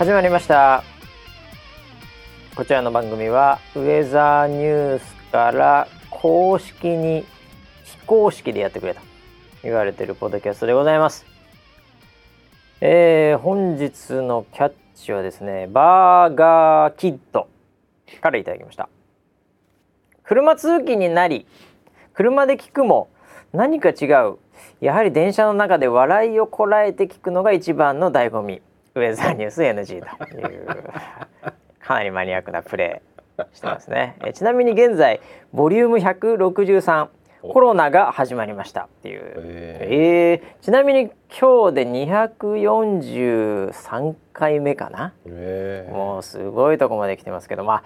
始まりました。こちらの番組はウェザーニュースから公式に非公式でやってくれと言われてるポッドキャストでございます。えー、本日のキャッチはですねバーガーキッドからいただきました。車通勤になり車で聞くも何か違う。やはり電車の中で笑いをこらえて聞くのが一番の醍醐味。ウェザーニュース NG というかなりマニアックなプレーしてますね。えちなみに現在ボリューム163コロナが始まりましたっていう。えー、えー、ちなみに今日で243回目かな、えー、もうすごいとこまで来てますけどまあ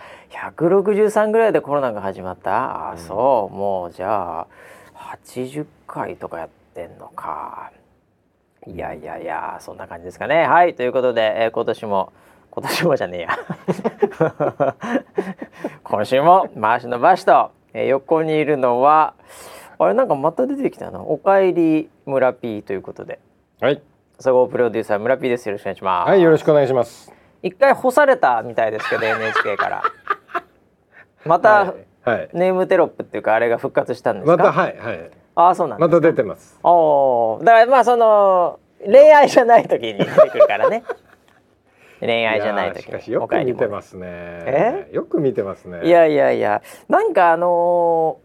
163ぐらいでコロナが始まった。あそう、もうじゃあ80回とかやってんのかいやいやいやそんな感じですかね。はいということで、えー、今年も今年もじゃねえや。今週も回しのばしと、えー、横にいるのはあれなんかまた出てきたな。おかえり村 P ということで。はい。総合プロデューサー村 P です。よろしくお願いします。はいよろしくお願いします。一回干されたみたいですけど NHK から。また、はいはい、ネームテロップっていうかあれが復活したんですか？またはいはいああそうなんまた出てます。おだからまあその恋愛じゃない時に出てくるからね。恋愛じゃない時しかしよく見てますね。え？よく見てますね。いやいやいやなんかあの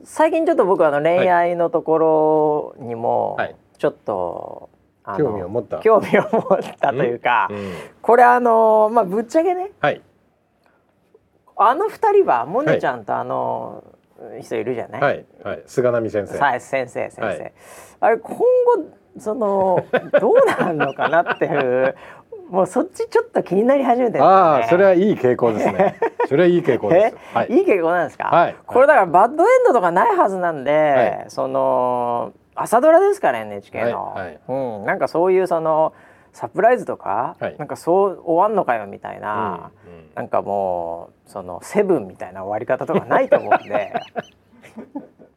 ー、最近ちょっと僕あの恋愛のところにもちょっと、はい、興味を持った。興味を持ったというか、うんうん、これあのー、まあぶっちゃけね、はい、あの二人はモネちゃんとあのー人いるじゃない？はい、はい、菅波先生。はい、先生、先生。はい、あれ今後そのどうなるのかなっていうもうそっちちょっと気になり始めてる、ね、ああそれはいい傾向ですね。それはいい傾向です、はい、いい傾向なんですか、はい、これだからバッドエンドとかないはずなんで、はい、その朝ドラですから NHK の、はいはい、うん、なんかそういうそのサプライズとか、はい、なんかそう終わんのかよみたいな、うんうん、なんかもうそのセブンみたいな終わり方とかないと思うんで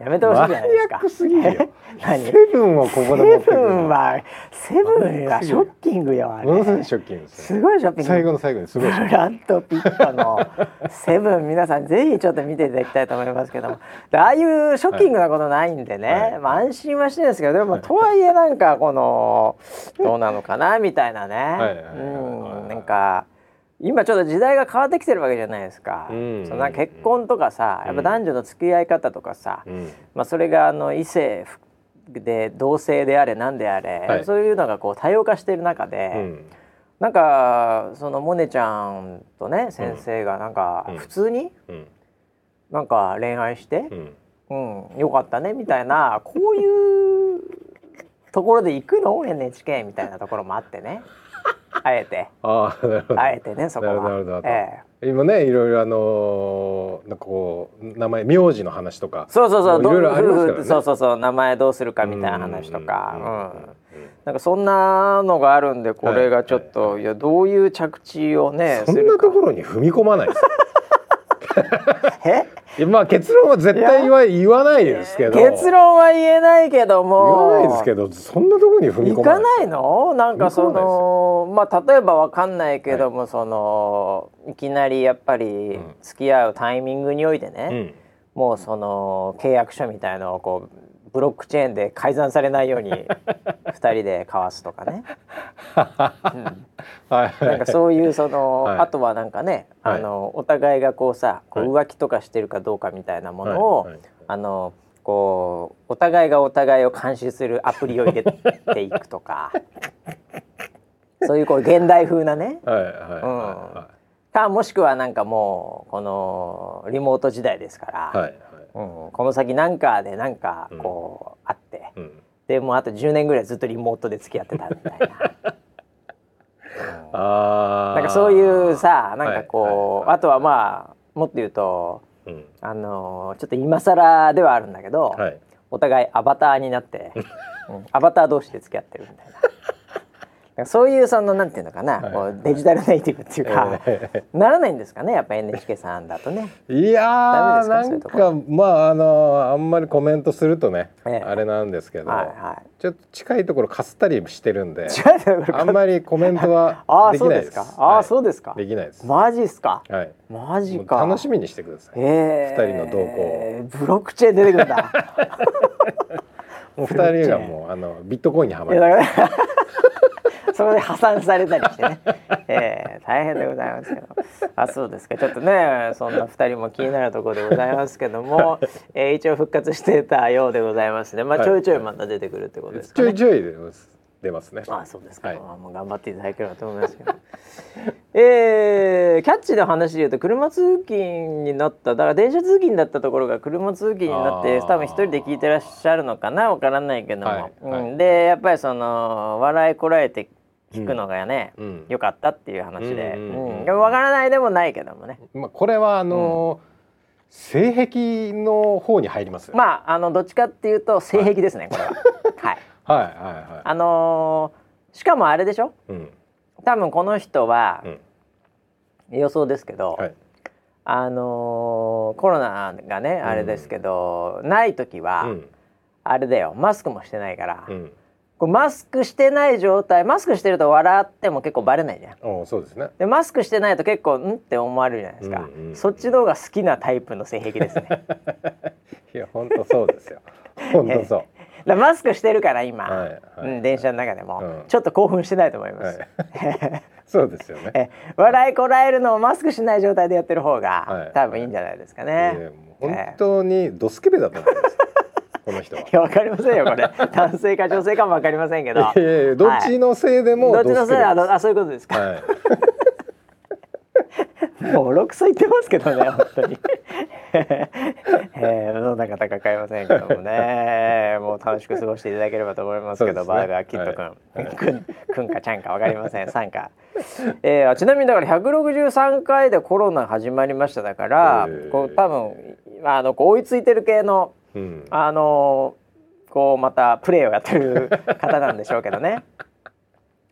やめてほしいじゃないですか。すぎるよ。何？セブンをここで持ってセブンはセブンはショッキングよあれ。ものすごいショッキングすごいショッキング。最後の最後にすごい。ブラッドピットのセブン皆さんぜひちょっと見ていただきたいと思いますけども、ああいうショッキングなことないんでね、はい、まあ安心はしてるんですけど、でもとはいえなんかこのどうなのかなみたいなね、うんなんか。今ちょっと時代が変わってきてるわけじゃないですか、うん、そんな結婚とかさ、やっぱ男女の付き合い方とかさ、うん、まあ、それがあの異性で同性であれ何であれ、はい、そういうのがこう多様化している中で、うん、なんかそのモネちゃんとね先生がなんか普通に、なんか恋愛して、うん。よかったねみたいなこういうところで行くの？NHK みたいなところもあってね。あえて。ああえてねそこは。ええ、今ねいろいろあのー、なんかこう名前名字の話とかそうそうそう。いろいろありますからね。そうそうそう。名前どうするかみたいな話とか。うんなんかそんなのがあるんでこれがちょっと、はいはい、い。やどういう着地をねそんなところに踏み込まないです え？まあ結論は絶対は言わないですけど。結論は言えないけども。言わないですけどそんなところに踏み込まないいかないの？なんかそのまあ例えばわかんないけども、はい、そのいきなりやっぱり付き合うタイミングにおいてね、うん、もうその契約書みたいのをこうブロックチェーンで改ざんされないように 2人で交わすとかね、うん、なんかそういうその、はい、あとはなんかね、あのお互いがこうさこう浮気とかしてるかどうかみたいなものを、はい、あのこうお互いがお互いを監視するアプリを入れていくとか。そういうこう現代風なね。かもしくはなんかもうこのリモート時代ですから、この先なんかでなんかこう、あって、うん、でもうあと10年ぐらいずっとリモートで付き合ってたみたいな。あなんかそういうさなんかこう、あとはまあもっと言うと、うん、あのちょっと今更ではあるんだけど、はい、お互いアバターになって、うん、アバター同士で付き合ってるみたいな。そういうそのなんていうのかな、はい、デジタルネイティブっていうか、えー、ならないんですかねやっぱ NHK さんだとね。いやーなんかまああのあんまりコメントするとね、えー、あれなんですけど、はいはい、ちょっと近いところかすったりしてるんで あんまりコメントは できないです。ああそうですか？できないです。マジっすか？はい。マジか。楽しみにしてください。えー、二人の動向。ブロックチェーン出てくるんだ。もう二人がもうあのビットコインにはまる。それで破産されたりしてね、えー、大変でございますけど。あそうですか。ちょっとねそんな2人も気になるところでございますけども、えー、一応復活してたようでございますね。まあちょいちょいまた出てくるってことですか、ね、ちょいちょい出ます。出ますね。あそうですか、はい、もう頑張っていただければと思いますけど。えー、キャッチの話で言うと車通勤になった。だから電車通勤だったところが車通勤になって多分一人で聞いてらっしゃるのかな？わからないけども、はい、うん、でやっぱりその笑いこらえて聞くのがね、うん、よかったっていう話で、うんうん、分からないでもないけどもね。まあこれはあのー、性癖の方に入ります。まああのどっちかっていうと性癖ですね、これは。はい。はいはいはい。あのー、しかもあれでしょ？うん、多分この人は、予想ですけど、はい、あのー、コロナがねあれですけど、ない時は、あれだよマスクもしてないから。こうマスクしてない状態マスクしてると笑っても結構バレないじゃん。そうですねでマスクしてないと結構んって思われるじゃないですか、うんうん、そっちの方が好きなタイプの性癖ですね。いや本当そうですよ本当そう。だマスクしてるから今、はいはい、うん、電車の中でも、うん、ちょっと興奮してないと思います。はい、そうですよね。笑いこらえるのをマスクしない状態でやってる方が、はい、多分いいんじゃないですかね。本当にドスケベだと思います。この人は。いやわかりませんよこれ。男性か女性かもわかりませんけど。どっちのせいでも、どっちのせいああそういうことですか。はい。もう六歳言ってますけどね本当に、えー、どんな方か買いませんけどもね。もう楽しく過ごしていただければと思いますけど、ね、バーガーキットくん、はい、くんくんかちゃんかわかりません。さんか、えー、ちなみにだから163回でコロナ始まりましただから、こう多分あのこう追いついてる系のうん、あのこうまたプレーをやってる方なんでしょうけどね。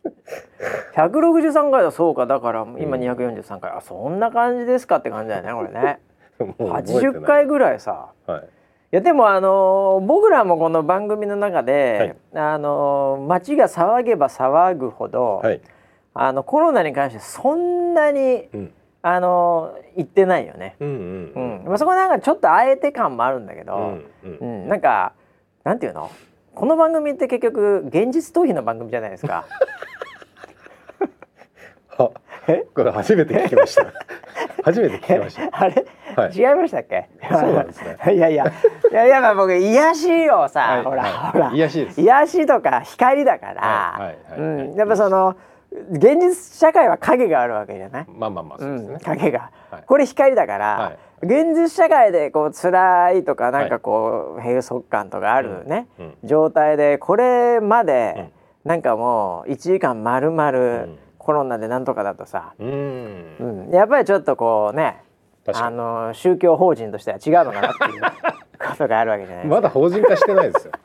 163回だそうか。だから今243回、うん、あそんな感じですかって感じだよねこれね。80回ぐらいさ、はい、いやでもあのー、僕らもこの番組の中で、はい、あのー、街が騒げば騒ぐほど、はい、あのコロナに関してそんなに、うんあの言ってないよね。うんうんまあそこなんかちょっとあえて感もあるんだけど、うん、うん、なんかなんていうの？この番組って結局現実逃避の番組じゃないですか。これ初めて聞きました。初めて聞きました。あれ、はい、違いましたっけ？そうなんですね。いやいや。いやいやまあ僕癒しをさ、はい、ほら、はい、ほら。癒しです。癒しとか光だから、はい。はい。はい、うん、やっぱその。現実社会は影があるわけじゃない？まあまあまあそうですね、うん、影が、はい、これ光だから、はい、現実社会でこう辛いとかなんかこう、閉塞感とかあるね、うん、状態でこれまで、なんかもう1時間まるまるコロナでなんとかだとさ、うん。やっぱりちょっとこうねあの宗教法人としては違うのかなっていう ことがあるわけじゃないまだ法人化してないですよ。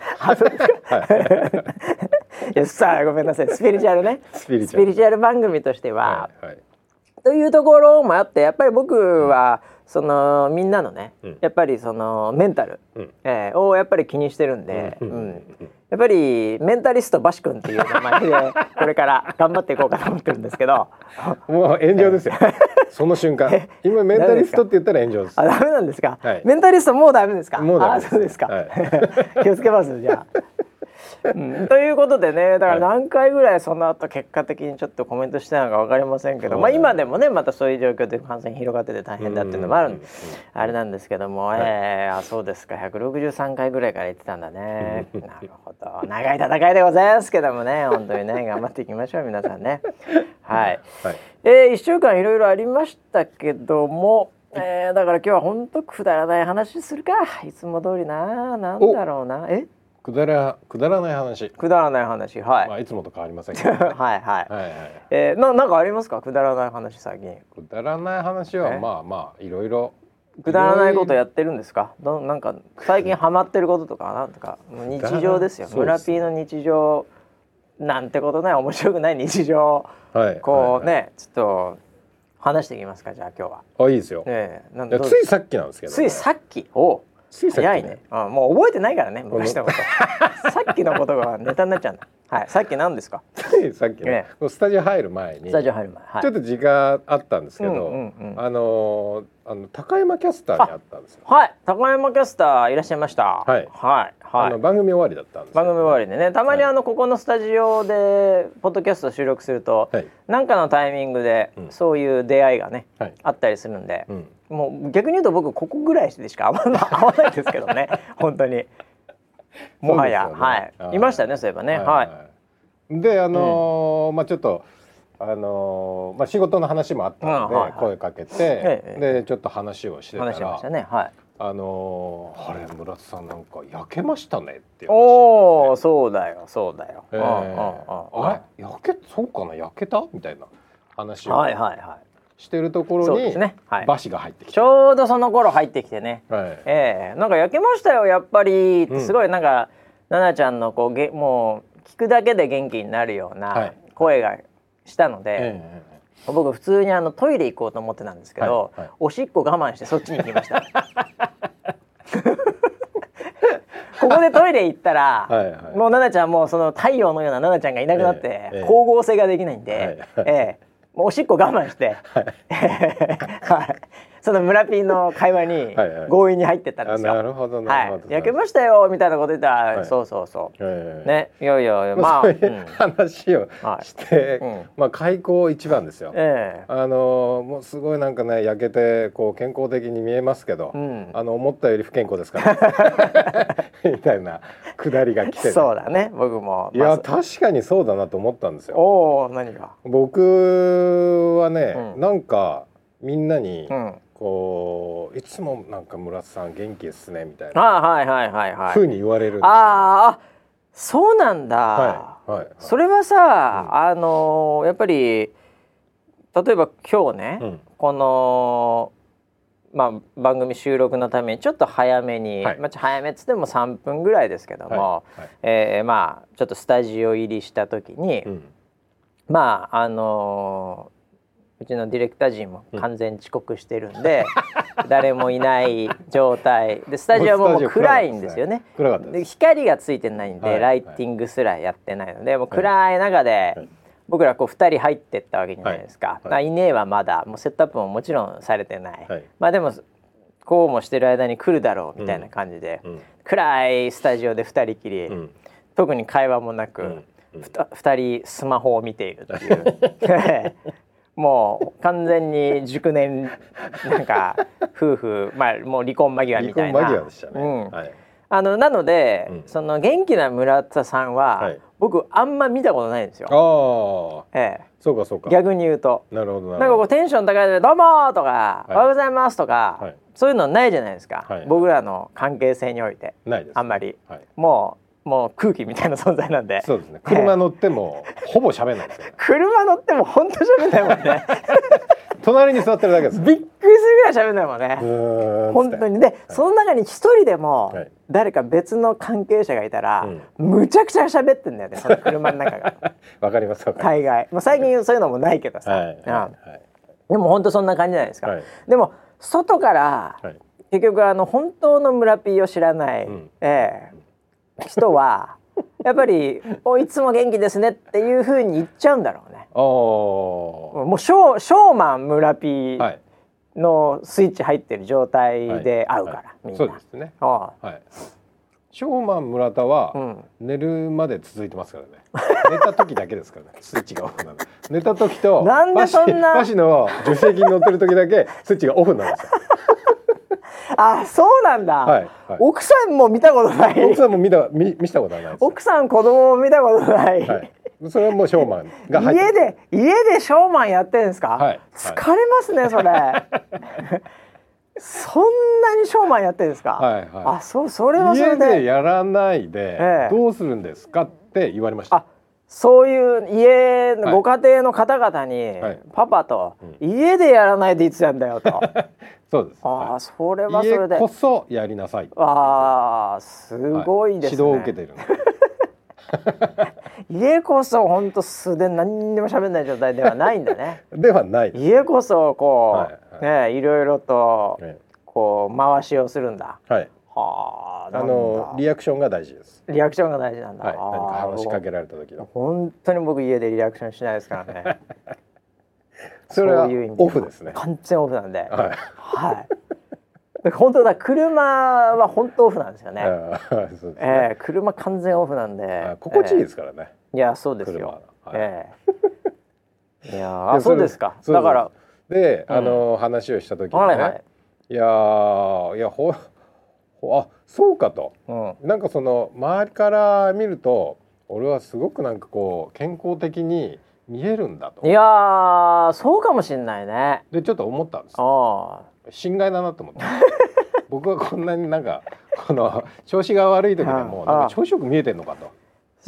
い。いやさあごめんなさい。スピリチュアルね。スピリチュアル番組としては、はいはい、というところもあってやっぱり僕は、そのみんなのね、うん、やっぱりそのメンタル、うん、えー、をやっぱり気にしてるんで、うん、うん、やっぱりメンタリストバシ君っていう名前で これから頑張っていこうかと思ってるんですけど。もう炎上ですよ。その瞬間。今メンタリストって言ったら炎上です。あダメなんですか、はい、メンタリストもうダメですか？もうダメです。あそうですか、はい、気をつけますじゃあうん、ということでねだから何回ぐらいその後結果的にちょっとコメントしてたのか分かりませんけど、まあ、今でもねまたそういう状況で感染広がってて大変だっていうのもあるんで、あれなんですけども、はい、えー、あそうですか。163回ぐらいから言ってたんだね。なるほど。長い戦いでございますけどもね 本当にね頑張っていきましょう皆さんね。はい、はい、えー、1週間いろいろありましたけどもえー、だから今日は本当くだらない話するか。いつも通りななんだろうな。え？くだらくだらない話。くだらない話はい、まあ、いつもと変わりませんけど、ね、はいはい。はいはい、えー、ななんかありますか？くだらない話最近。くだらない話はまあまあいろいろ。くだらないことやってるんですか？どなんか最近ハマってることとか なんとか日常ですよ。村 P の日常。なんてことない面白くない日常、はい、こうね、はいはい、ちょっと話していきますかじゃあ今日は。あいいですよ。ね、なんついさっきなんですけど、ね、ついさっき？おついさっき、ね、早いね、うん。もう覚えてないからね昔のこと。さっきのことがネタになっちゃうんだ。はい。さっき何ですか？さっきね、スタジオ入る前に。スタジオ入る前。はい、ちょっと時間あったんですけど、うんうんうん、あのあの高山キャスターにあったんですよ。はい。高山キャスターいらっしゃいました。はい。はい。はい、あの番組終わりだったんです、番組終わりでねたまにあの、ここのスタジオでポッドキャスト収録すると、はい、なんかのタイミングでそういう出会いがね、はい、あったりするんで、うん、もう逆に言うと僕ここぐらいでしか会わないですけどね。本当に。もはや、ね、はい。いましたねそういえばね。はい、であのーうん、まあちょっとあのー、まあ仕事の話もあったので、声かけて、ええ、でちょっと話をしてたら話しましたねはい。あのー、あれ村津さんなんか焼けましたねっておおそうだよそうだよ、えー、あれ焼けそうかな焼けた？みたいな話をはいはいはい。してるところに、ねはい、バシが入ってきて。ちょうどその頃入ってきてね、はい、えー、なんか焼けましたよやっぱり。すごいなんか、奈、々、ちゃんのこうげもう聞くだけで元気になるような声がしたので、はいえー僕普通にあのトイレ行こうと思ってたんですけど、はいはい、おしっこ我慢してそっちに行きました。ここでトイレ行ったら、はいはい、もう奈々ちゃんもその太陽のような奈々ちゃんがいなくなって、えー、光合成ができないんで、はい。はい、え。ー、もうおしっこ我慢して、はい その村ピンの会話に強引に入ってったんですよ。なるほどなるほど。焼けましたよみたいなこと言ったら、はい、そうそうそう。ね、いやいやまあ、そういう話をして、まあ開口一番ですよ。えあのもうすごいなんかね焼けてこう健康的に見えますけど、あの思ったより不健康ですから、みたいなくだりが来て、そうだね僕も。いや確かにそうだなと思ったんですよ。おお何が？僕はね、なんかみんなに、こういつもなんか村さん元気ですねみたいな。あはいはいはいはい。ふうに言われるんですああそうなんだ、はいはい、はい、それはさ、うん、あのやっぱり例えば今日ね、うん、このまあ、番組収録のためにちょっと早めに、はい、まあ、早めっつっても3分ぐらいですけども、はいはい、えー、まあ、ちょっとスタジオ入りした時に、うん、まああのうちのディレクター陣も完全遅刻してるんで、うん、誰もいない状態。でスタジオももう暗いんですよね。で光がついてないんで、はい、ライティングすらやってないので、もう暗い中で、はい、僕らこう2人入ってったわけじゃないですか。はい、い。ねえはまだもうセットアップももちろんされてない。まあでもこうもしてる間に来るだろうみたいな感じで、うん、暗いスタジオで2人きり、うん、特に会話もなく、うん、2人スマホを見ているっていう。もう完全に熟年なんか 夫婦まあもう離婚間際みたいな。離婚間際でしたね。うんはい、あのなので、うん、その元気な村田さんは、はい、僕あんま見たことないんですよ。ああ。ええ。そうかそうか。逆に言うと。なるほどなんかこうテンション高いで「どうも!」とか、はい、おはようございます」とか、はい、そういうのないじゃないですか、はい、僕らの関係性において。ないです、あんまり。もうもう空気みたいな存在なんで。そうですね。車乗ってもほぼ喋んないですよ、車乗っても本当喋んないもんね。隣に座ってるだけです。びっくりするぐらい喋んないもんね。本当に。で、はい、その中に一人でも誰か別の関係者がいたら、うん、むちゃくちゃ喋ってんだよねその車の中が。わかります大概、まあ、最近そういうのもないけどさ、はい、はい、でも本当そんな感じじゃないですか、でも外から、結局あの本当の村 P を知らない、うん、ええ人はやっぱり「おいつも元気ですね」っていうふうに言っちゃうんだろうね。もうショーショーマン村ピーのスイッチ入ってる状態で会うから、はいはい、みんな。そうですね。はい。ショーマン村田は寝るまで続いてますからね。寝た時だけですからね。スイッチがオフなの。寝た時となんでそんなバシの助手席に乗ってる時だけスイッチがオフなんですよ。あそうなんだ、はいはい、奥さんも見たことない。奥さんも見た見見したことない奥さん子供も見たことない、はい、それはもうショーマンが家で家でショーマンやってるんですか、はい、疲れますねそれ。そんなにショーマンやってるんですか、はいはい、あそうそれはそれで。家でやらないで、ええ、どうするんですかって言われました。そういう家のご家庭の方々に、はい、パパと、うん、家でやらないでいつやんだよと そうです。ああ、それはそれで。こそやりなさい。ああ、すごいですね、指導を受けてる。家こそ本当素で何にも喋んない状態ではないんだね。ではない家こそこう、はいはい、ねいろいろと、こう回しをするんだ。はい。はああのリアクションが大事です。リアクションが大事なんだ、はい、何か話しかけられた時の。本当に僕家でリアクションしないですからね それはオフですね。完全オフなんで。はい、はい。本当だ車は本当オフなんですよね。ね。えー、車完全オフなんで。心地いいですからね。えー、いやそうですよ。は。い、えー、いやそうですか。だからで、あの、話をした時にね、はいはい、いやいやほあそうかと、うん、なんかその周りから見ると俺はすごくなんかこう健康的に見えるんだと。いやそうかもしんないね。でちょっと思ったんです。心外だなと思って。僕はこんなになんかこの調子が悪い時でもなんか調子よく見えてんのかと。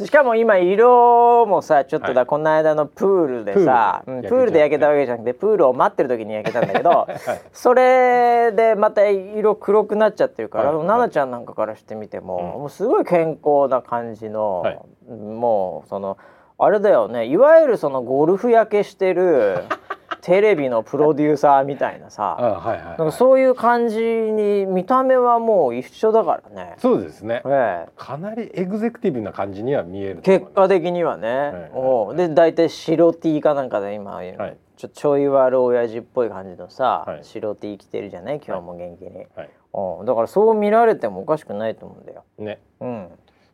しかも今色もさちょっとだ、はい、この間のプールでさプール,、で焼けたわけじゃなくてプールを待ってる時に焼けたんだけど、はい、それでまた色黒くなっちゃってるから、はい、奈々ちゃんなんかからしてみても、もうすごい健康な感じの、もうそのあれだよね。いわゆるそのゴルフ焼けしてる テレビのプロデューサーみたいなさ。はいはい、なんかそういう感じに見た目はもう一緒だからね。そうですね、ええ、かなりエグゼクティブな感じには見える結果的にはね、はいはい、おで大体白 T かなんかで今、はい、ちょちょい悪親父っぽい感じのさ、はい、白 T 着てるじゃない。今日も元気に、はい、おだからそう見られてもおかしくないと思うんだよ。ね、うん、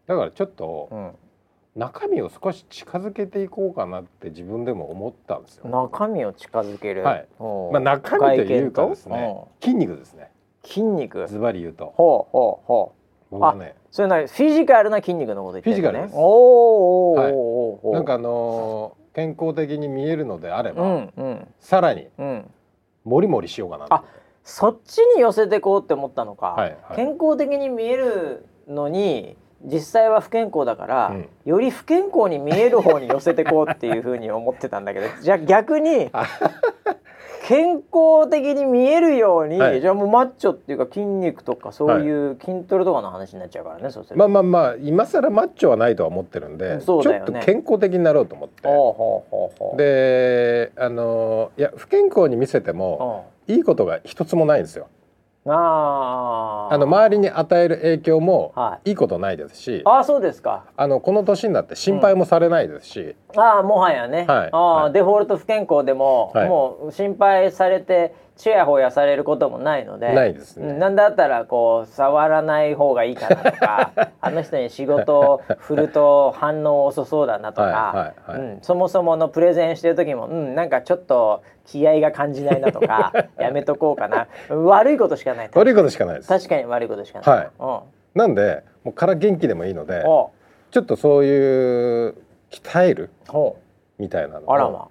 だからちょっと、うん中身を少し近づけていこうかなって自分でも思ったんですよ。中身を近づける。はい。まあ中身というかですね、筋肉ですね。筋肉。ズバリ言うと。ほうほうほう。僕はね。それなフィジカルな筋肉のこと言ってるね。フィジカルです。おお、はい、なんかあのー、健康的に見えるのであれば、うんうん、さらに、うん、もりもりしようかなあ、そっちに寄せてこうって思ったのか。はいはい、健康的に見えるのに。実際は不健康だから、うん、より不健康に見える方に寄せてこうっていうふうに思ってたんだけど じゃあ逆に健康的に見えるように、はい、じゃあもうマッチョっていうか筋肉とかそういう筋トレとかの話になっちゃうからね、はい、そうするまあまあまあ今更マッチョはないとは思ってるんで、ね、ちょっと健康的になろうと思ってであのいや不健康に見せてもいいことが一つもないんですよ。ああの周りに与える影響もい。いことないですし、はい、あそうですか。あのこの年になって心配もされないですし、うん、ああもはやね、はい、あ、はい、デフォルト不健康でも、はい、もう心配されてちやほやされることもないのでないですね。なんだったらこう触らない方がいいかなとか あの人に仕事を振ると反応遅そうだなとか、うん、そもそものプレゼンしてる時も、うん、なんかちょっと気合が感じないなとか やめとこうかな。悪いことしかない。悪いことしかないです。確かに悪いことしかない、はい。うん、なんでもうから元気でもいいのでちょっとそういう鍛えるみたいなのをま。あ、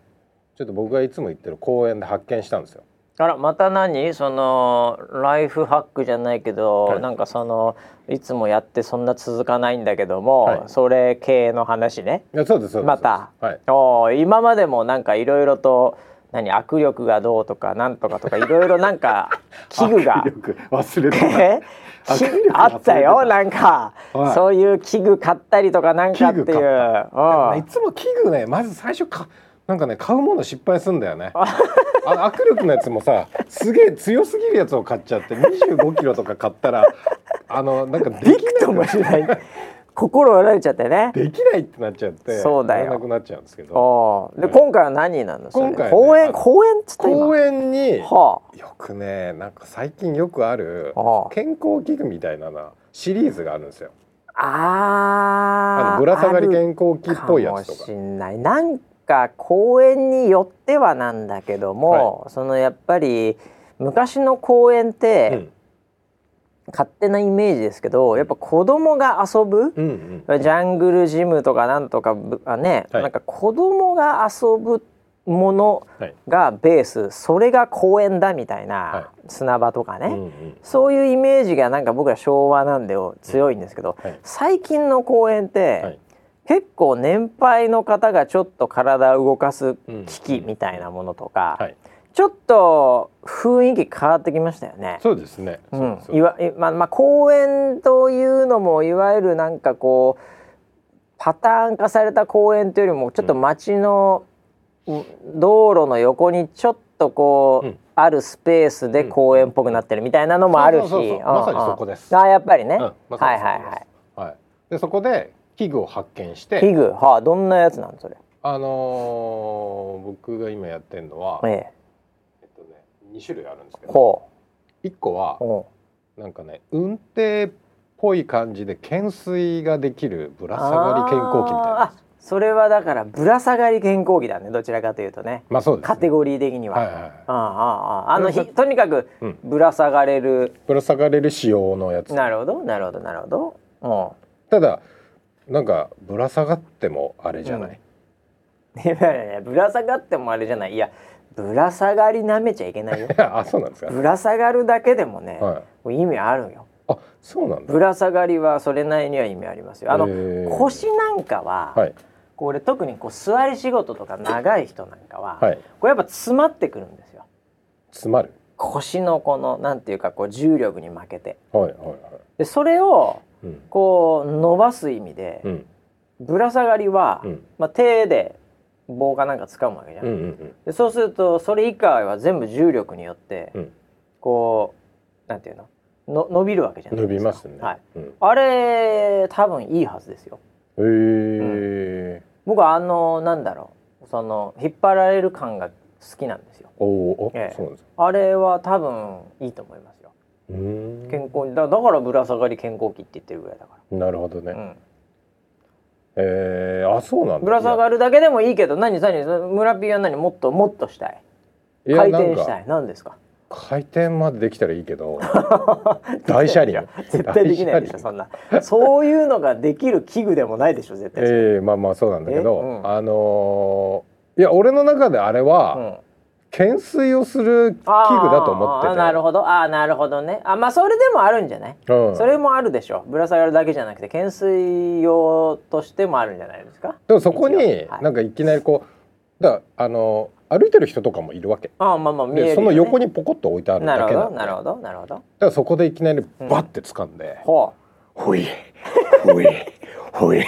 ちょっと僕がいつも言ってる公園で発見したんですよあらまた何？そのライフハックじゃないけど、はい、なんかそのいつもやってそんな続かないんだけども、はい、それ系の話ね。いやそうですまた、はい、お今までもなんかいろいろと何？握力がどうとかなんとかとかいろいろなんか 器具が。忘れて あったよなんか、はい、そういう器具買ったりとかなんかっていう、いつも器具ねまず最初かなんかね買うもの失敗すんだよね。あ。の握力のやつもさすげえ強すぎるやつを買っちゃって25キロとか買ったらあのなんかできないもしない。心折られちゃってね。できないってなっちゃってそうだよ。なくなっちゃうんですけど。で、はい、今回は何なの？今回、ね、公園公園っつって公園に、はあ、よくねなんか最近よくある健康器具みたいななシリーズがあるんですよ。ああぶら下がり健康器っぽいやつとか。かもしんない。なんか公園によってはなんだけども、はい、そのやっぱり昔の公園って、うん、勝手なイメージですけどやっぱ子供が遊ぶ、うんうん、ジャングルジムとかなんとかあね、はい、なんか子供が遊ぶものがベース、はい、それが公園だみたいな、砂場とかね、うんうん、そういうイメージがなんか僕は昭和なんで強いんですけど、最近の公園って、結構年配の方がちょっと体を動かす機器みたいなものとか、うんはい、ちょっと雰囲気変わってきましたよね。そうですね。うん、いわまあまあ公園というのもいわゆるなんかこうパターン化された公園というよりもちょっと街の道路の横にちょっとこう、うん、あるスペースで公園っぽくなってるみたいなのもあるし。まさにそこです。あやっぱりね、うん。ま、はいはいはい。はい。でそこで器具を発見して器具はあどんなやつなんそれ？あのー、僕が今やってるのは、ええ。えっとね、2種類あるんですけど1個はなんかね運転っぽい感じで懸垂ができるぶら下がり健康器みたいなそれはだからぶら下がり健康器だね。どちらかというとね,、まあそうです、ね、カテゴリー的には、はいはい、ああああのとにかくぶら下がれる、うん、ぶら下がれる仕様のやつ。なるほどなるほどなるほど、うん、ただなんかぶら下がってもあれじゃない、うん、いやいやぶら下がってもあれじゃない。いやぶら下がりなめちゃいけないよ。あそうなんですか？ぶら下がるだけでもね、はい、意味あるよ。あそうなんぶら下がりはそれなりには意味ありますよ。あの腰なんかは、はい、これ特にこう座り仕事とか長い人なんかは、はい、これやっぱ詰まってくるんですよ。詰まる？腰のこのなんていうかこう重力に負けて、はいはいはい、でそれをこう伸ばす意味で、うん、ぶら下がりは、うん、まあ、手で棒かなんか掴むわけじゃん。うんうんうん、でそうするとそれ以下は全部重力によって、うん、こうなんていうの？の伸びるわけじゃないですか。伸びますね、はい。あれ多分いいはずですよ。へえ、僕はあのなんだろう。その引っ張られる感が好きなんですよ。おお、ええ、そうですあれは多分いいと思います。よ健康だだからぶら下がり健康器って言ってるぐらいだから。なるほどね、うん。えー、あそうなんだ。ぶら下がるだけでもいいけど何何村ピーは何もっともっとしたい。回転したい。何ですか？回転までできたらいいけど 大車輪。絶対できないでしょそんな。そういうのができる器具でもないでしょ絶対ええー、まあまあそうなんだけど、うん、あのー、いや俺の中であれは、うん懸垂をする器具だと思っててなるほど。あなるほどね。あまあそれでもあるんじゃない、うん、それもあるでしょ。ぶら下がるだけじゃなくて懸垂用としてもあるんじゃないですか？でもそこになんかいきなりこうだあの歩いてる人とかもいるわけ。あまあまあ見える、ね、その横にポコッと置いてあるだけなるほどなるほどだからそこでいきなりバッて掴んで、う。ん、ほい ほいほい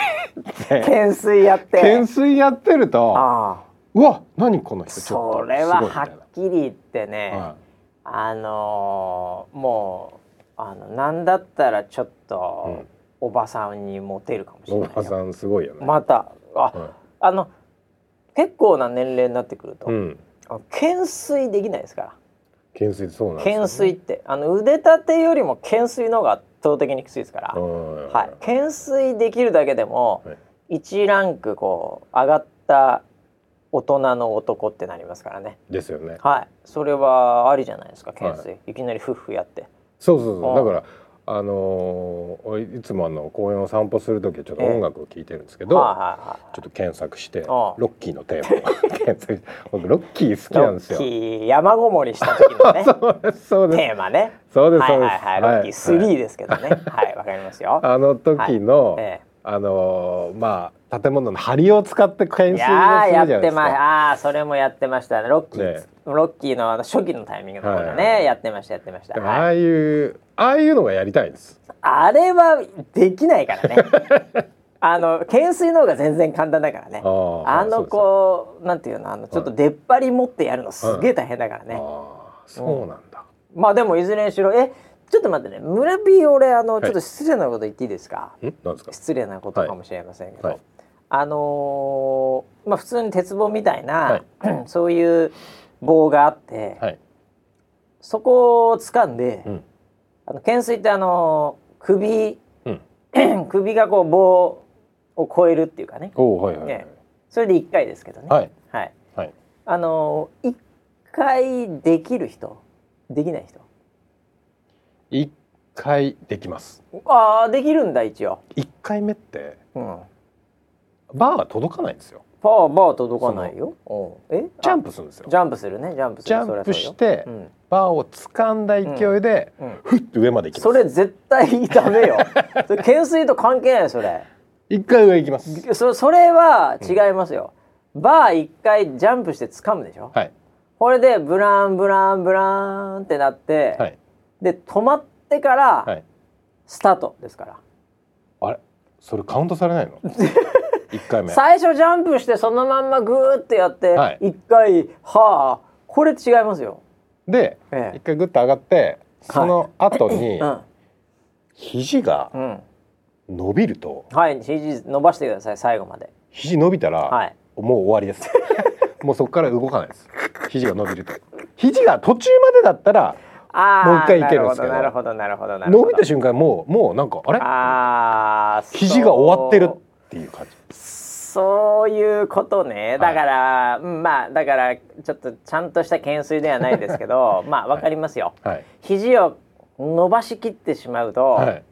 懸垂やって。懸垂やってるとあうわ何この人それははっきり言ってね、はい、あのー、もうあのなんだったらちょっと、おばさんにモテるかもしれないおばさんすごいよね。またあ、はい、あの結構な年齢になってくると、うん、懸垂できないですか？ら懸垂そうなん、ね、懸垂ってあの腕立てよりも懸垂の方が圧倒的にきついですから、はい、懸垂できるだけでも、はい、1ランクこう上がった大人の男ってなりますからね。ですよね。はい、それはありじゃないですか懸垂、はい、いきなり夫婦やって。そうそうそう、だからあのー、いつもあの公園を散歩する時はちょっと音楽を聴いてるんですけど、えー、ちょっと検索してロッキーのテーマを 検索して僕ロッキー好きなんですよ。ロッキー山ごもりした時のね そうテーマね。そうですそうです。はいはいはい、ロッキー3ですけどね。はいわ、かりますよ。あの時の、はいえーあのー、まあ建物の梁を使って懸垂をするじゃないですか。ああそれもやってましたね。ロッキー、ね、ロッキーの初期のタイミングのところね、はいはい、やってましたやってました。ああいうああいうのがやりたいです。あれはできないからね。あの懸垂の方が全然簡単だからね。あのこうなんていうのあのちょっと出っ張り持ってやるのすげえ大変だからね。そうなんだ。まあでもいずれにしろえちょっと待ってね。村ー俺あのちょっと失礼なこと言っていいですか、はい、ですか？失礼なことかもしれませんけど、はい、あのー、まあ普通に鉄棒みたいな、はい、そういう棒があって、そこを掴んで、うん、あの懸垂ってあのー、首、うん、首がこう棒を超えるっていうかね。はいはい、ね。それで1回ですけどね。はい、はい、あのー、1回できる人できない人一回できます。ああできるんだ一応。一回目って、うん、バーが届かないんですよ。バーバー届かないよ。え？ジャンプするんですよ。ジャンプするねジャンプジャンプして、うん、バーを掴んだ勢いで、うん、ふっと上まで行きます。それ絶対ダメよ。それ懸垂と関係ないそれ。一回上行きます。そそれは違いますよ、バー一回ジャンプして掴むでしょ。はい。これでブランブランブランってなって、はい、で止まってからスタートですから、あれ？それカウントされないの？1回目。最初ジャンプしてそのまんまグーってやって1回、はあこれ違いますよ。で、ええ、1回グッと上がってその後に、はい、肘が伸びると、はい、肘伸ばしてください最後まで。肘伸びたら、はい、もう終わりです。もうそこから動かないです。肘が伸びると。肘が途中までだったらもう一回いけるんですけど。なるほどなるほど伸びた瞬間もうもうなんかあれ？あ肘が終わってるっていう感じ。そういうことね。だから、はい、まあだからちょっとちゃんとした懸垂ではないですけど まあわかりますよ、はい、肘を伸ばしきってしまうと、はい、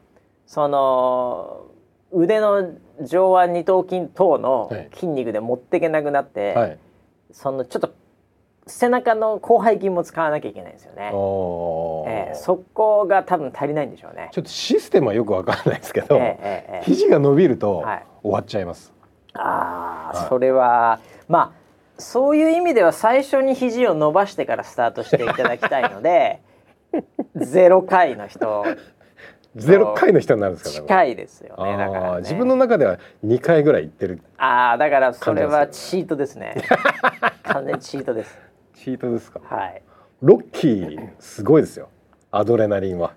その腕の上腕二頭筋等の筋肉で持っていけなくなって、はい、そのちょっと背中の広背筋も使わなきゃいけないんですよね。えー、そこが多分足りないんでしょうね。ちょっとシステムはよくわからないですけど、えーえー、肘が伸びると終わっちゃいます。はい、ああ、はい、それはまあそういう意味では最初に肘を伸ばしてからスタートしていただきたいので、ゼロ回の人ゼロ回の人になるんですか、近いですよねだから、ね、自分の中では2回ぐらい行ってるああだからそれはチートですね。完全チートですチートですか？はい。ロッキーすごいですよ。アドレナリンは。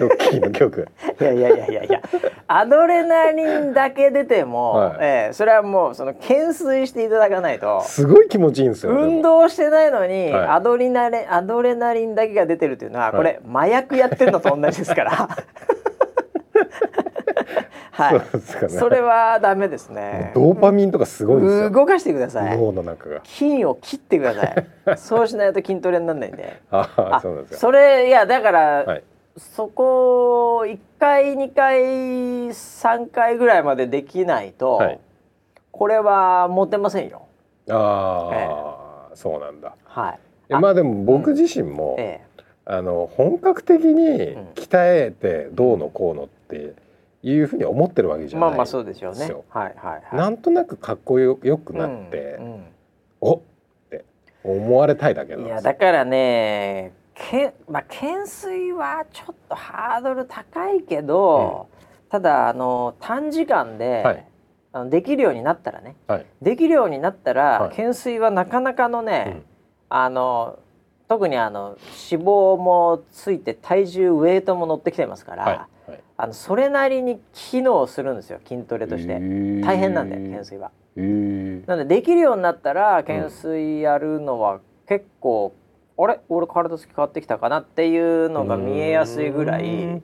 ロッキーの曲。いやいやいやいやいや。アドレナリンだけ出ても、はい、えー、それはもうその懸垂していただかないと。すごい気持ちいいんですよ運動してないのに、はい、アドリナレアドレナリンだけが出てるっていうのは、これ麻薬やってるのと同じですから はい、そね、それはダメですね。ドーパミンとかすごいですよ。動かしてください。脳の中が。筋を切ってください。そうしないと筋トレにならないんで。ああ、そうですか。それいやだから、はい、そこ一回二回三回ぐらいまでできないと、はい、これは持てませんよ。ああ、ええ、そうなんだ。はい。まあでも僕自身も、うんええ、あの本格的に鍛えてどうのこうのっていうふうに思ってるわけじゃないまあまあそうですよ。ね。はいはい、なんとなくかっこよよくなって、うんうん、おって思われたいだけいやだからねけまあ懸垂はちょっとハードル高いけど、うん、ただあの短時間で、はい、あのできるようになったらね、はい、できるようになったら、はい、懸垂はなかなかのね、あの特にあの脂肪もついて体重ウエイトも乗ってきてますから、あのそれなりに機能するんですよ筋トレとして大変なんで懸垂は。なのでできるようになったら懸垂やるのは結構、うん、あれ？俺体つき変わってきたかなっていうのが見えやすいぐらい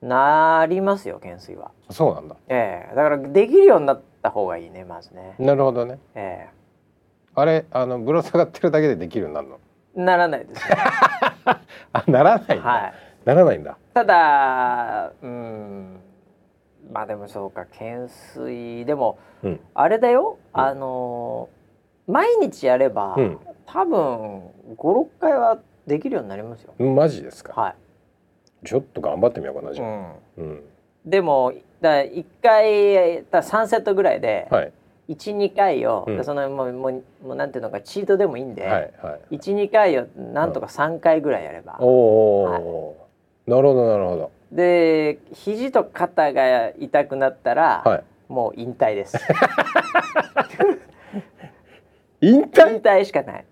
なりますよ懸垂は。そうなんだ。ええー、だからできるようになった方がいいねまずね。なるほどね。ええー、あれ？あのぶら下がってるだけでできるようになるの？ならないです、あならないはい。ならないんだただうん。まあでもそうか懸垂。でも、うん、あれだよ、うん、あの毎日やれば、うん、多分56回はできるようになりますよ。マジですか？はい。ちょっと頑張ってみようかなじゃあ、うん、でもだ1回だ3セットぐらいで、はい。12回を、うん、そのもうもうもうなんていうのかチートでもいいんで、はいはい、12回をなんとか3回ぐらいやれば、おお、はいなるほどなるほど。で肘と肩が痛くなったら、はい、もう引退です。引退？引退しかない。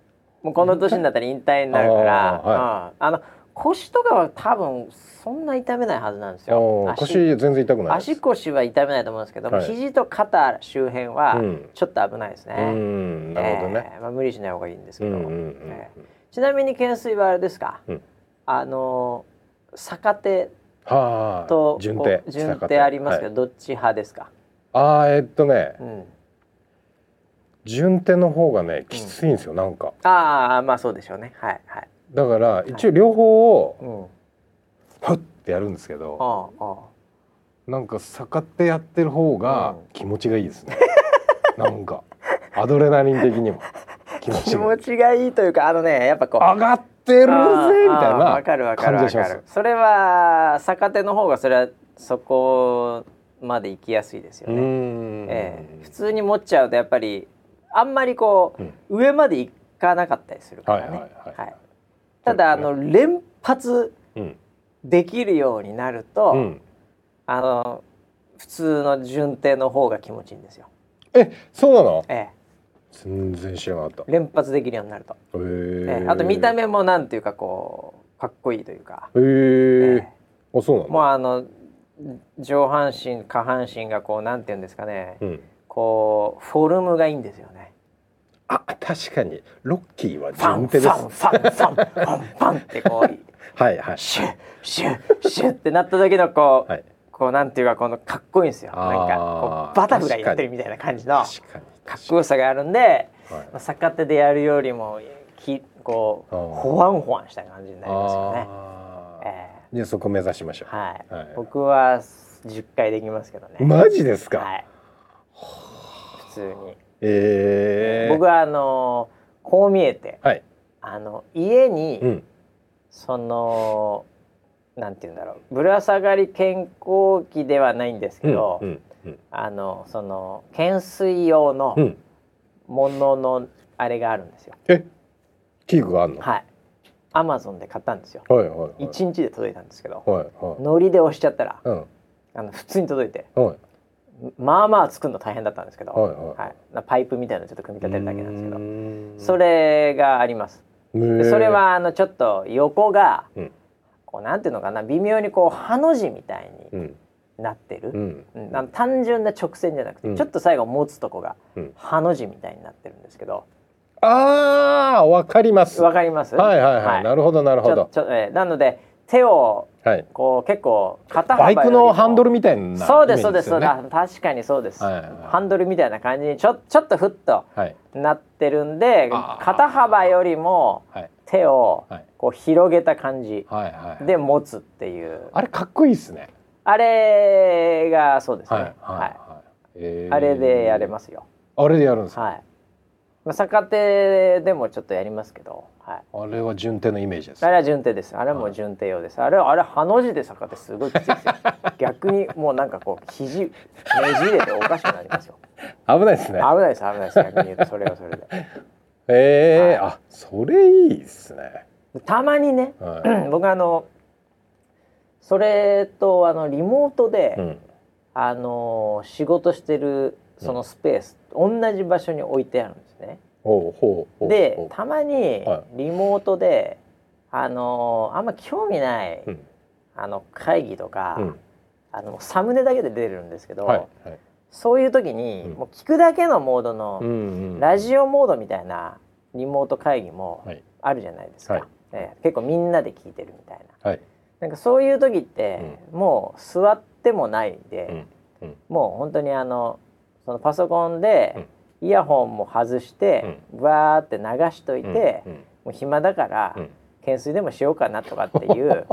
もうこの年になったら引退になるからあ、はい、あの腰とかは多分そんな痛めないはずなんですよ。腰全然痛くない足腰は痛めないと思うんですけど、はい、肘と肩周辺はちょっと危ないですね、うん、なるほどね、えー、まあ、無理しない方がいいんですけど、えー、ちなみに懸垂はあれですか、うん、あのー逆手と順手順手ありますけど、はい、どっち派ですか？ああえー、っとね、うん、順手の方がねきついんですよ、うん、なんか。ああまあそうでしょうね。はいはい。だから一応両方を、はい、ってやるんですけど、ああなんか逆手やってる方が気持ちがいいですね、うん、なんか。アドレナリン的にも。気持ちがいい。というかあのねやっぱこう上がってってるぜみたいな感じがします。それは逆手の方がそれはそこまで行きやすいですよね、えー、普通に持っちゃうとやっぱりあんまりこう、うん、上まで行かなかったりするからね、ただあの連発できるようになると、うん、あの普通の順手の方が気持ちいいんですよ。えそうなの？ええ全然知らなかった。連発できるようになると。へえあと見た目もなんていうかこうかっこいいというか。へえあそうなの？もうあの上半身下半身がこうなんていうんですかね、うん、こうフォルムがいいんですよね。あ確かに。ロッキーは順手です。ファンファンファンファンファンってこう はいはい。シュッシュッシュッってなった時のこう、はい、こうなんていうかこのかっこいいんですよ。なんかこうバタフライやってるみたいな感じの。かっこよさがあるんで、はい、逆手でやるよりもきこうほわんほわんした感じになりますよね。えー、じゃそこ目指しましょう。はい。はい、僕は10回できますけどね。マジですか？はい。普通に。えー、僕はあのこう見えて、はい、あの家に、うん、そのなんて言うんだろうぶら下がり健康器ではないんですけど、うんうん、あのその懸垂用のもののあれがあるんですよ。え？器具があるの？はい。アマゾンで買ったんですよ。はいはいはい、1日で届いたんですけど、はいはい、ノリで押しちゃったら、うん、あの普通に届いて、はい、まあまあ作るの大変だったんですけど、はいはい。はい、パイプみたいなのちょっと組み立てるだけなんですけどそれがあります。でそれはあのちょっと横が、うん、こうなんていうのかな微妙にこうハの字みたいになってる、うん。うん、単純な直線じゃなくて、ちょっと最後持つとこがハの字みたいになってるんですけど、ああわかります。わかります？はいはいはい、はい、なるほどなるほど。ちょえー、なので手をこう結構肩バイクのハンドルみたいな、そうですそうですそうです。確かにそうです、はいはいはい、ハンドルみたいな感じにちょちょっとふっとなってるんで、はい、肩幅よりも手をこう広げた感じで持つっていう、はいはい、あれかっこいいですねあれがそうですね。はい、はいはい、あれでやれますよ。あれでやるんですはい。まあ、逆手でもちょっとやりますけど、はい、あれは順手のイメージです。あれは順手です。あれはもう順手用です、はい、あれあれハの字で逆手すごいきついですよ。逆にもうなんかこう肘ねじれておかしくなりますよ。危ないですね。危ないです危ないです。逆に言うとそれはそれで。ええー。はい、あそれいいですね。たまにね、はい、僕あのそれとあのリモートで、うん、あの仕事してるそのスペース、うん、同じ場所に置いてあるんですね。でたまにリモートで、はい、あのあんま興味ない、うん、あの会議とか、うん、あのサムネだけで出るんですけど、はいはい、そういう時に、もう聞くだけのモードの、ラジオモードみたいなリモート会議もあるじゃないですか、はい、えー、結構みんなで聞いてるみたいな。はい、なんかそういう時って、もう座ってもないで、もう本当にあのそのパソコンでイヤホンも外して、うん、わーって流しといて、うん、もう暇だから、懸垂でもしようかなとかっていう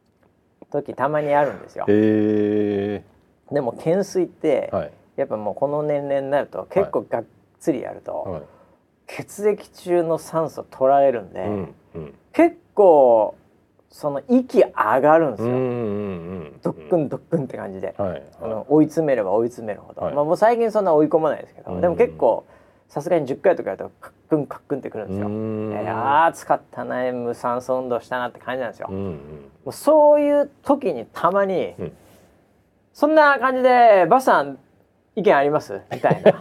時たまにあるんですよ。でも懸垂って、はい、やっぱもうこの年齢になると結構がっつりやると、はい、血液中の酸素取られるんで、結構その息上がるんですよ、ドックンドックンって感じで、はいはい、あの追い詰めれば追い詰めるほど、はい、まあ、もう最近そんな追い込まないですけど、でも結構さすがに10回とかやるとカックンカックンってくるんですよ。えー、ああ使ったな無酸素運動したなって感じなんですよ。うんうん、もうそういう時にたまに、うん、そんな感じでバスさん意見あります？みたいな。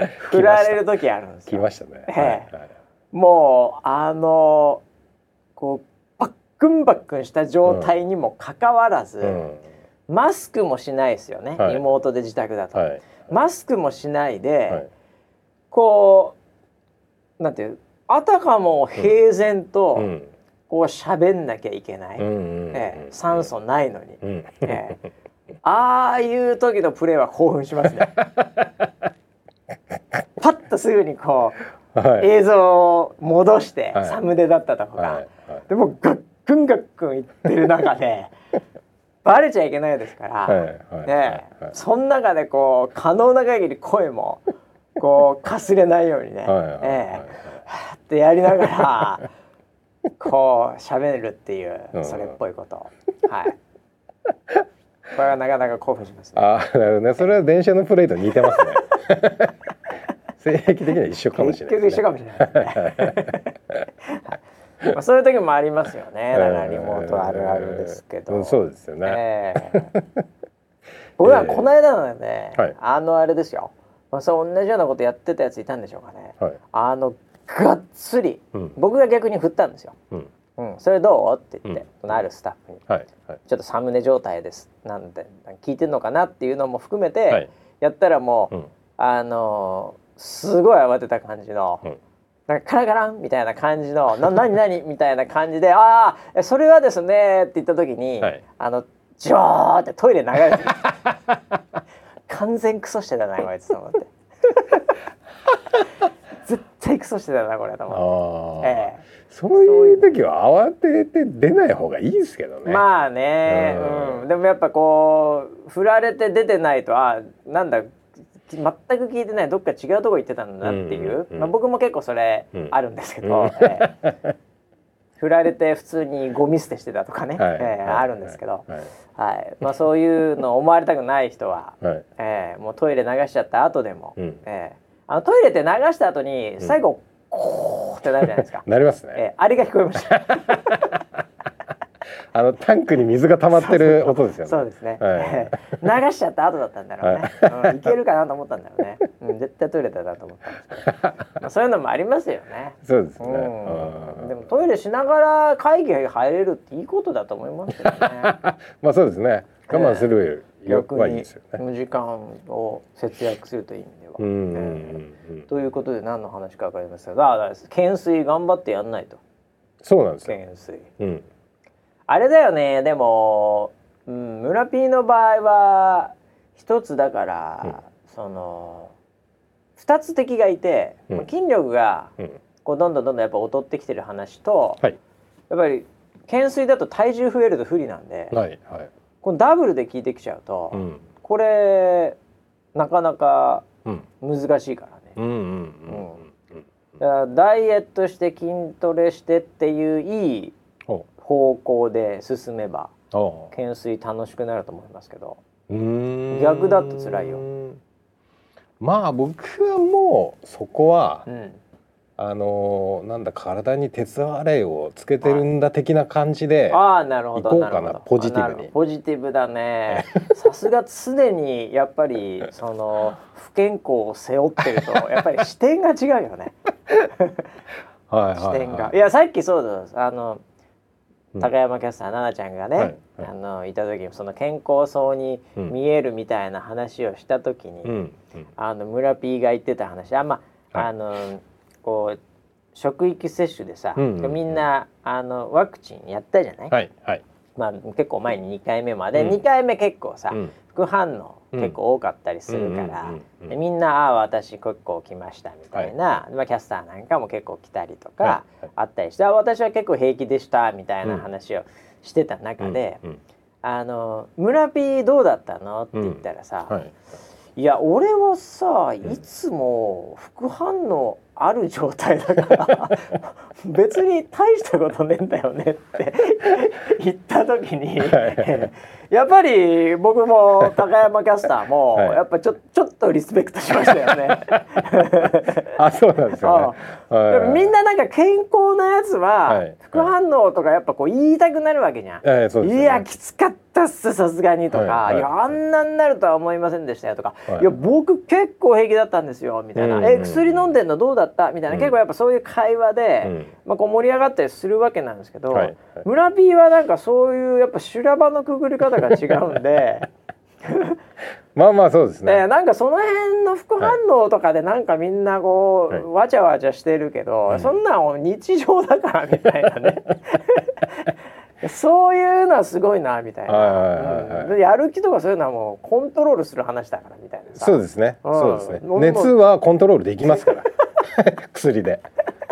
振られる時あるんですよ。来ましたね。えーはいもうあのこうバックンバックンした状態にもかかわらず、うん。マスクもしないですよね、はい、リモートで自宅だと、はい、マスクもしないで、はい、こうなんていうあたかも平然と、うん、こう喋んなきゃいけない、うん、えー、酸素ないのに、うん、えー、ああいう時のプレーは興奮しますね。パッとすぐにこうはい、映像を戻して、はい、サムネだったとか、はい、でもガックンガックン言ってる中で バレちゃいけないですから、ね、その中でこう可能な限り声もこう かすれないようにね、えー、ってやりながら こう喋るっていう、それっぽいこと、はい。これはなかなか興奮します、ね、ああなるほどね。それは電車のプレイと似てますね性癖的には一緒かもしれない、ね、一緒かもしれない、まあそういう時もありますよね。だからリモートあるあるですけど。そうですよね。えー、僕はこの間のね、はい、あのあれですよ、まあ、そう同じようなことやってたやついたんでしょうかね、はい、あのがっつり、うん、僕が逆に振ったんですよ。うん。うん、それどう？って言って、うん、あるスタッフに、はいはい、ちょっとサムネ状態です。なんて聞いてるのかなっていうのも含めて、はい、やったらもう、うん、あのー、すごい慌てた感じの、うん、なんかカラカランみたいな感じの「な何何?」みたいな感じで「ああそれはですね」って言った時に、はい、あのジョーってトイレ流れてる 完全クソしてたなこいつと思って。絶対クソしてたなこれと思って、ええ、そういう時は慌てて出ない方がいいですけどね。まあね、うん、でもやっぱこう振られて出てないとあなんだ全く聞いてないどっか違うとこ行ってたんだなっていう、まあ、僕も結構それあるんですけど、うん。ええ、振られて普通にゴミ捨てしてたとかね、はい、えー、あるんですけど、はい。はい、まあ、そういうの思われたくない人は、はい、えー、もうトイレ流しちゃった後でも、うん、えー、あのトイレって流した後に最後、うん、こうってなるじゃないですか。なりますね。えー、あれが聞こえました。あのタンクに水が溜まってる音ですよね。そうですね。はい、流しちゃった後だったんだろうね。はい、うん、いけるかなと思ったんだろうね。うん、絶対トイレだなと思ったんですけど。まあそういうのもありますよね。そうですね。うん、でもトイレしながら会議入れるっていいことだと思いますけどね。まあそうですね。我慢する逆に無時間を節約するという意味では。うんえー、ということで何の話か分かりますが、懸垂頑張ってやんないと。そうなんですよ。懸垂。うんあれだよね。でも、うん、村 P の場合は一つだから、うん、その二つ敵がいて、うん、筋力がこうどんどんどんどんやっぱ劣ってきてる話と、はい、やっぱり懸垂だと体重増えると不利なんで、はいはい、このダブルで効いてきちゃうと、うん、これなかなか難しいからね。ダイエットして筋トレしてっていういい方向で進めば懸垂楽しくなると思いますけど。逆だと辛いよ。まあ僕はもうそこは、うん、あのー、なんだ体に鉄洗いをつけてるんだ的な感じでああなるほど行こうかなポジティブに。ポジティブだね。さすが常にやっぱりその不健康を背負ってると やっぱり視点が違うよね。はいはい、はい、視点が。いやさっきそうだあの高山キャスター奈々ちゃんがね、はいはい、あのいた時にその健康そうに見えるみたいな話をした時に、うん、あの村 P が言ってた話。あまあ、はい、あのこう職域接種でさ、うんうん、みんなあのワクチンやったじゃない、はいはい、まあ、結構前に2回目まで、うん、2回目結構さ、うん、副反応結構多かったりするから、みんな「ああ私結構来ました」みたいな、はい、まあ、キャスターなんかも結構来たりとかあったりして「はい、私は結構平気でした」みたいな話をしてた中で「あの村 P どうだったの?」って言ったらさ、はい。いや俺はさいつも副反応ある状態だから 別に大したことねえんだよねって言った時にやっぱり僕も高山キャスター も、やっぱちょちょっとリスペクトしましたよね。あそうなんですよ、ね、みんななんか健康なやつは副反応とかやっぱこう言いたくなるわけじゃん。いやきつかったっすさすがにとか、い。やあんなになるとは思いませんでしたよとか、い、や僕結構平気だったんですよみたいな、え薬飲んでんのどうだった？みたいな、結構やっぱそういう会話で、まあ、こう盛り上がったりするわけなんですけど、村 P はなんかそういうやっぱ修羅場のくぐり方が違うんで。まあまあそうですね、えー、なんかその辺の副反応とかでなんかみんなこう、はい、わちゃわちゃしてるけど、はい、そんなん日常だからみたいなね。そういうのはすごいなみたいな、うん、やる気とかそういうのはもうコントロールする話だからみたいなそうですね、うん、そうですね。熱はコントロールできますから。薬で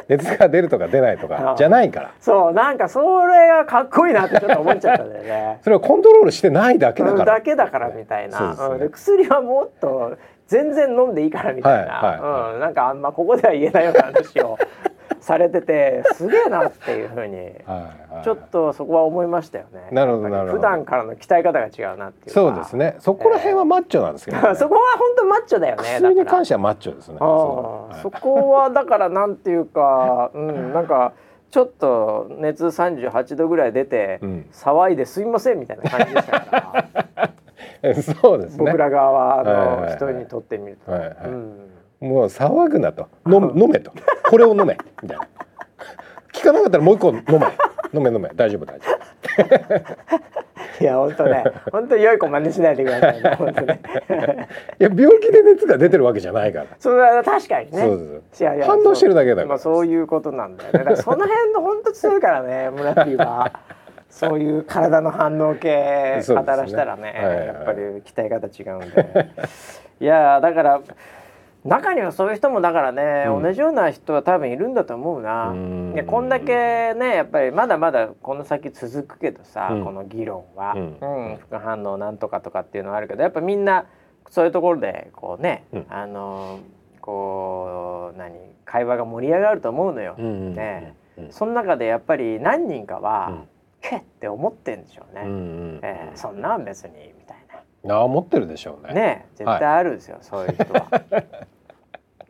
熱が出るとか出ないとかじゃないから。そうなんかそれがかっこいいなってちょっと思っちゃったんだよね。それはコントロールしてないだけだから。だけだからみたいな、ね。うん、薬はもっと全然飲んでいいからみたいな、はいはい、うん、なんかあんまここでは言えないような話をされててすげえなっていうふうにちょっとそこは思いましたよね。なるほどなるほど。普段からの鍛え方が違うなっていうそうですね。そこら辺はマッチョなんですけど、ね、そこは本当マッチョだよね。薬に関してはマッチョですね。そこはだからなんていうか、うん なんか。ちょっと熱38度ぐらい出て、うん、騒いですいませんみたいな感じでしたから そうですね僕ら側の人にとってみると、はいはいうん、もう騒ぐなと。飲飲めと。これを飲め。みたいな。聞かなかったらもう一個飲め。飲め飲め。大丈夫大丈夫。いや本当ね。本当良い子真似しないでくださいね。本当ね。いや病気で熱が出てるわけじゃないから。それは確かにね。そうそう反応してるだけだから。まあそういうことなんだよね。だからその辺の本当強いからね 村木は。そういう体の反応系働したらね、ねはいはい、やっぱり鍛え方違うんで。いやだから中にはそういう人もだからね、うん、同じような人は多分いるんだと思うな。うこんだけねやっぱりまだまだこの先続くけどさ、うん、この議論は、うん、副反応なんとかとかっていうのはあるけどやっぱみんなそういうところでこうね、あのこう何会話が盛り上がると思うのよ。ね、その中でやっぱり何人かは、けって思ってんでしょうね。えー、そんなん別にみたいな。あ思ってるでしょうね。ね絶対あるんですよ、はい、そういう人は。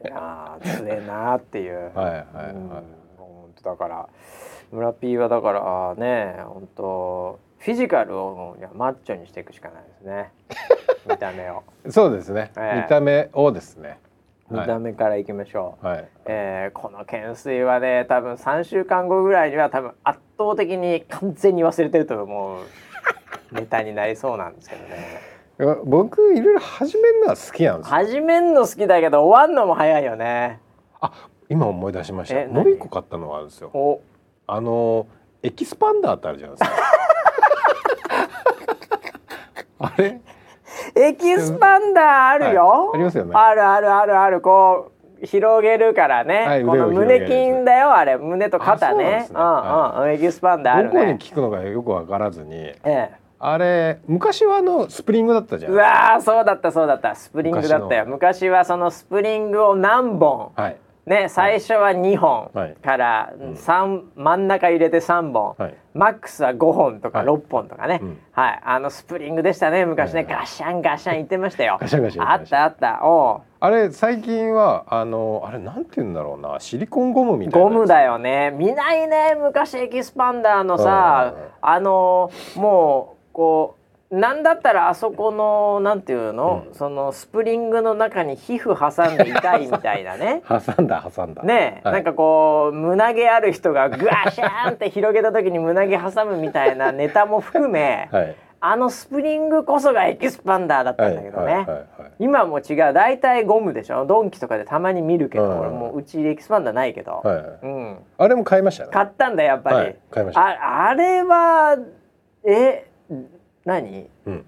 いやつえなっていう。はいはいはい。本当だから村 P はだからね本当フィジカルをマッチョにしていくしかないですね。見た目を。そうですね、えー、見た目をですね。見た目からいきましょう。はい、えー、この懸垂はね多分3週間後ぐらいには多分圧倒的に完全に忘れてると思うネタになりそうなんですけどね。僕いろいろ始めるのは好きなんです始めるの好きだけど終わるのも早いよね。あ今思い出しました。もう一個買ったのはあるんですよ。あのエキスパンダーってあるじゃないですか。あれ？エキスパンダーあるよ、はい、ありますよね。あるあるあるある。こう広げるからね、はい、この胸筋だよあれ。胸と肩ね。ね、うんうん、はい、エキスパンダーある、ね、どこに効くのかよく分からずに、ええ、あれ昔はあのスプリングだったじゃん。うわそうだったそうだった。スプリングだったよ。昔はそのスプリングを何本、はい、ね最初は2本から3、はい、真ん中入れて3本、はい、マックスは5本とか6本とかね、はい、うん、あのスプリングでしたね昔ね、ガシャンガシャン言ってましたよ。ガシャンガシャンあったあった。おあれ最近はあのあれなんて言うんだろうな。シリコンゴムみたいなゴムだよね。見ないね昔エキスパンダーのさあのもうこうなんだったらあそこのなんていうの、うん、そのスプリングの中に皮膚挟んで痛いみたいなね。挟んだ挟んだ。ね、はい、なんかこう胸毛ある人がグワシャーンって広げた時に胸毛挟むみたいな ネタも含め、はい、あのスプリングこそがエキスパンダーだったんだけどね、今も違う。大体ゴムでしょ？ドンキとかでたまに見るけど、うん、俺もううちエキスパンダーないけど、はい。うん、あれも買いましたね。買ったんだやっぱり、買いました。ああれはえ何、うん、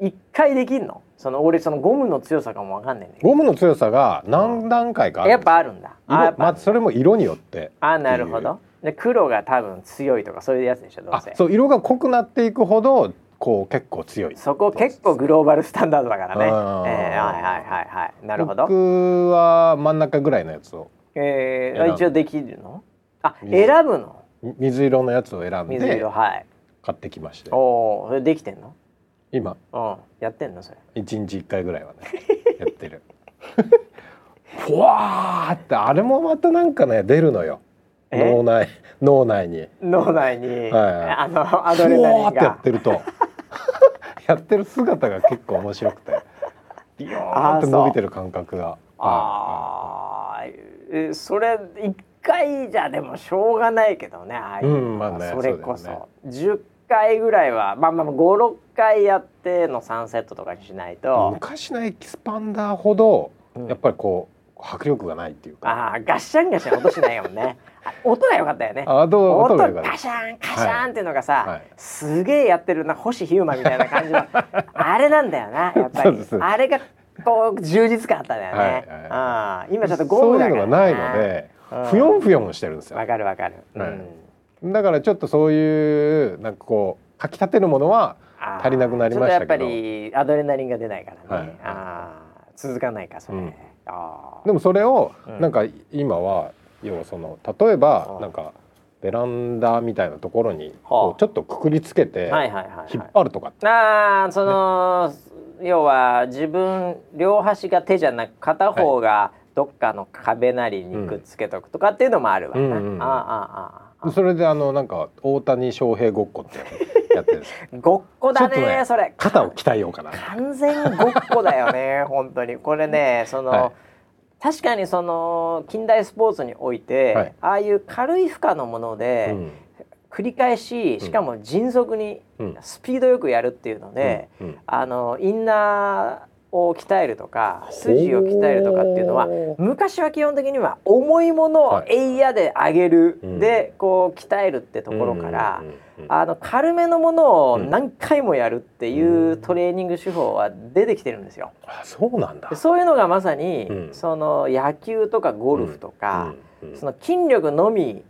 一回できんの？その俺そのゴムの強さかもわかんないんゴムの強さが何段階かあるやっぱあるんだ。あまあそれも色によってあなるほど。で黒が多分強いとかそういうやつでしょどうせ。そう色が濃くなっていくほどこう結構強い。そこ結構グローバルスタンダードだからね、えー、はいはいはいはい。なるほど。僕は真ん中ぐらいのやつを。えー、一応できるの？あ選ぶの？水色のやつを選んで。水色はい買ってきまして。おおそれできてんの？今。うんやってんの？それ。一日一回ぐらいはね やってる。ふわーってあれもまたなんかね出るのよ。脳内脳内に。脳内に、はい、あのアドレナリンが。ってやってると。やってる姿が結構面白くて。ビヨーって伸びてる感覚が。ああえそれ一回じゃでもしょうがないけどねああいう、うんまあね、それこそ。そ、ね、回ぐらいはまあまあ56回やっての3セットとかにしないと。昔のエキスパンダーほどやっぱりこう、迫力がないっていうか。ああガッシャンガシャン音しないもんね音が良かったよね。あ音音がガシャンガシャンっていうのがさ、はい。はい、すげえやってるな星ヒューマンみたいな感じの。あれなんだよなやっぱり。あれがこう充実感あったんだよね、はいはい、あ今ちょっとゴムだからそういうのがないので、ふよんふよんしてるんですよ。わかるわかる、うんだからちょっとそういうなんかこうかきたてるものは足りなくなりましたけど。やっぱりアドレナリンが出ないからね、はい、あ続かないかそれ、うん、あでもそれをなんか今は、要はその例えばなんかベランダみたいなところにこうちょっとくくりつけて引っ張るとかああその、ね、要は自分両端が手じゃなく片方がどっかの壁なりにくっつけとくとかっていうのもあるわな、ああああそれであのなんか大谷翔平ごっこってやってるんです。ごっこだねねそれ。肩を鍛えようかな。完全ごっこだよね本当に。これねその、はい。確かにその近代スポーツにおいて、はい、ああいう軽い負荷のもので、うん、繰り返ししかも迅速にスピードよくやるっていうので、うん。うん、あのインナーを鍛えるとか筋を鍛えるとかっていうのは昔は基本的には重いものをエイヤで上げる、はい、でこう鍛えるってところから、あの軽めのものを何回もやるっていうトレーニング手法は出てきてるんですよ。あそうなんだ。そういうのがまさに、その野球とかゴルフとか、その筋力のみ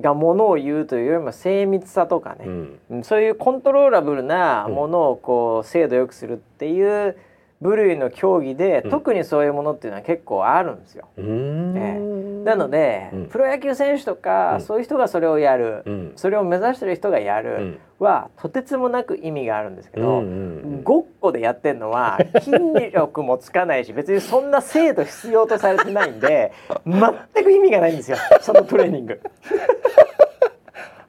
がものを言うというよりも精密さとかね、そういうコントローラブルなものをこう精度よくするっていう部類の競技で、うん、特にそういうものっていうのは結構あるんですよ。えー、なので、うん、プロ野球選手とか、うん、そういう人がそれをやる、それを目指してる人がやるは、とてつもなく意味があるんですけど、ごっこでやってるのは筋力もつかないし別にそんな精度必要とされてないんで全く意味がないんですよそのトレーニング。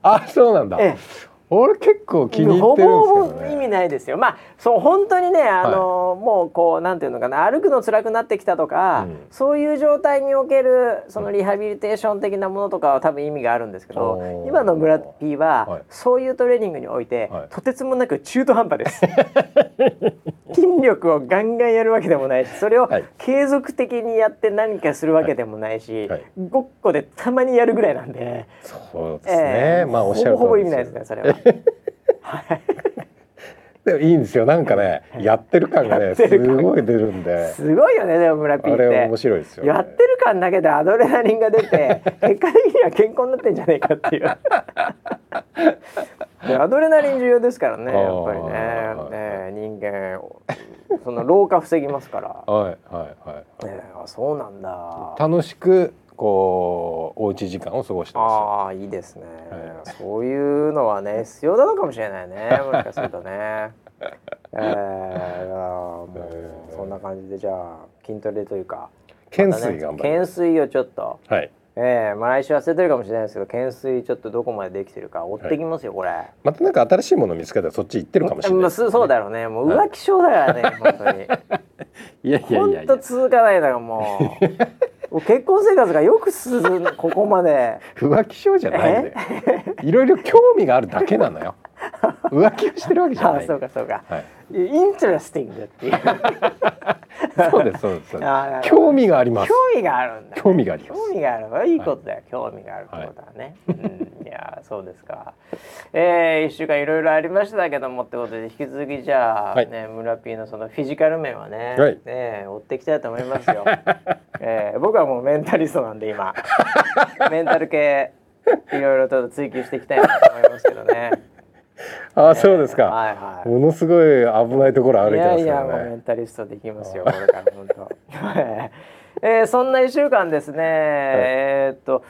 あそうなんだ、ええ俺結構気に入ってるんですね、意味ないですよ。まあそう本当にねあの、はい、もうこうなんていうのかな歩くの辛くなってきたとか、うん、そういう状態におけるそのリハビリテーション的なものとかは多分意味があるんですけど、うん、今の村 P は、はい、そういうトレーニングにおいて、はい、とてつもなく中途半端です。筋力をガンガンやるわけでもないしそれを継続的にやって何かするわけでもないし、ごっこでたまにやるぐらいなんで。そうですね、えー、まあおっしゃるほぼほぼ意味ないですねそれは。でもいいんですよ。なんかねやってる感がねすごい出るんで。すごいよねでも村ピーって。面白いですよ、ね、やってる感だけでアドレナリンが出て 結果的には健康になってんじゃないかっていう。アドレナリン重要ですからねやっぱりね。ね人間その老化防ぎますから。はいはいはい、えー、そうなんだ。楽しくこうおうち時間を過ごしてますああいいですね、はい、そういうのはね必要なのかもしれないね もしかするとね。えー、もうそんな感じでじゃあ筋トレというか懸垂頑張懸垂をちょっとはい。えー、まあ来週忘れてるかもしれないですけど懸垂ちょっとどこまでできてるか追ってきますよ、はい、これ。またなんか新しいもの見つけたらそっち行ってるかもしれない、ね、そうだろうね。もう浮気症だからね、はい、本当に。いやいやいや本当続かないだからもう 結婚生活がよく進むここまで。浮気症じゃないんで いろいろ興味があるだけなのよ 浮気をしてるわけじゃない。あそうかそうか、はい。インテレスティングっていう。そうですそうです興味があります。興味があるんだ、ね、興味があります。興味がある。いいことだよ、はい、興味があるってことだね、はい、うん、いやそうですか。えー、一週間いろいろありましたけどもってことで引き続きじゃあ、はい、ね村 P のそのフィジカル面はね、はい、ね追っていきたいと思いますよ、えー、僕はもうメンタリストなんで今メンタル系いろいろと追求していきたいなと思いますけどねあそうですか、はいはい、ものすごい危ないところ歩いてますね。いやいやメンタリストできますよこれから本当。えー、そんな一週間ですね、はい、えー、っと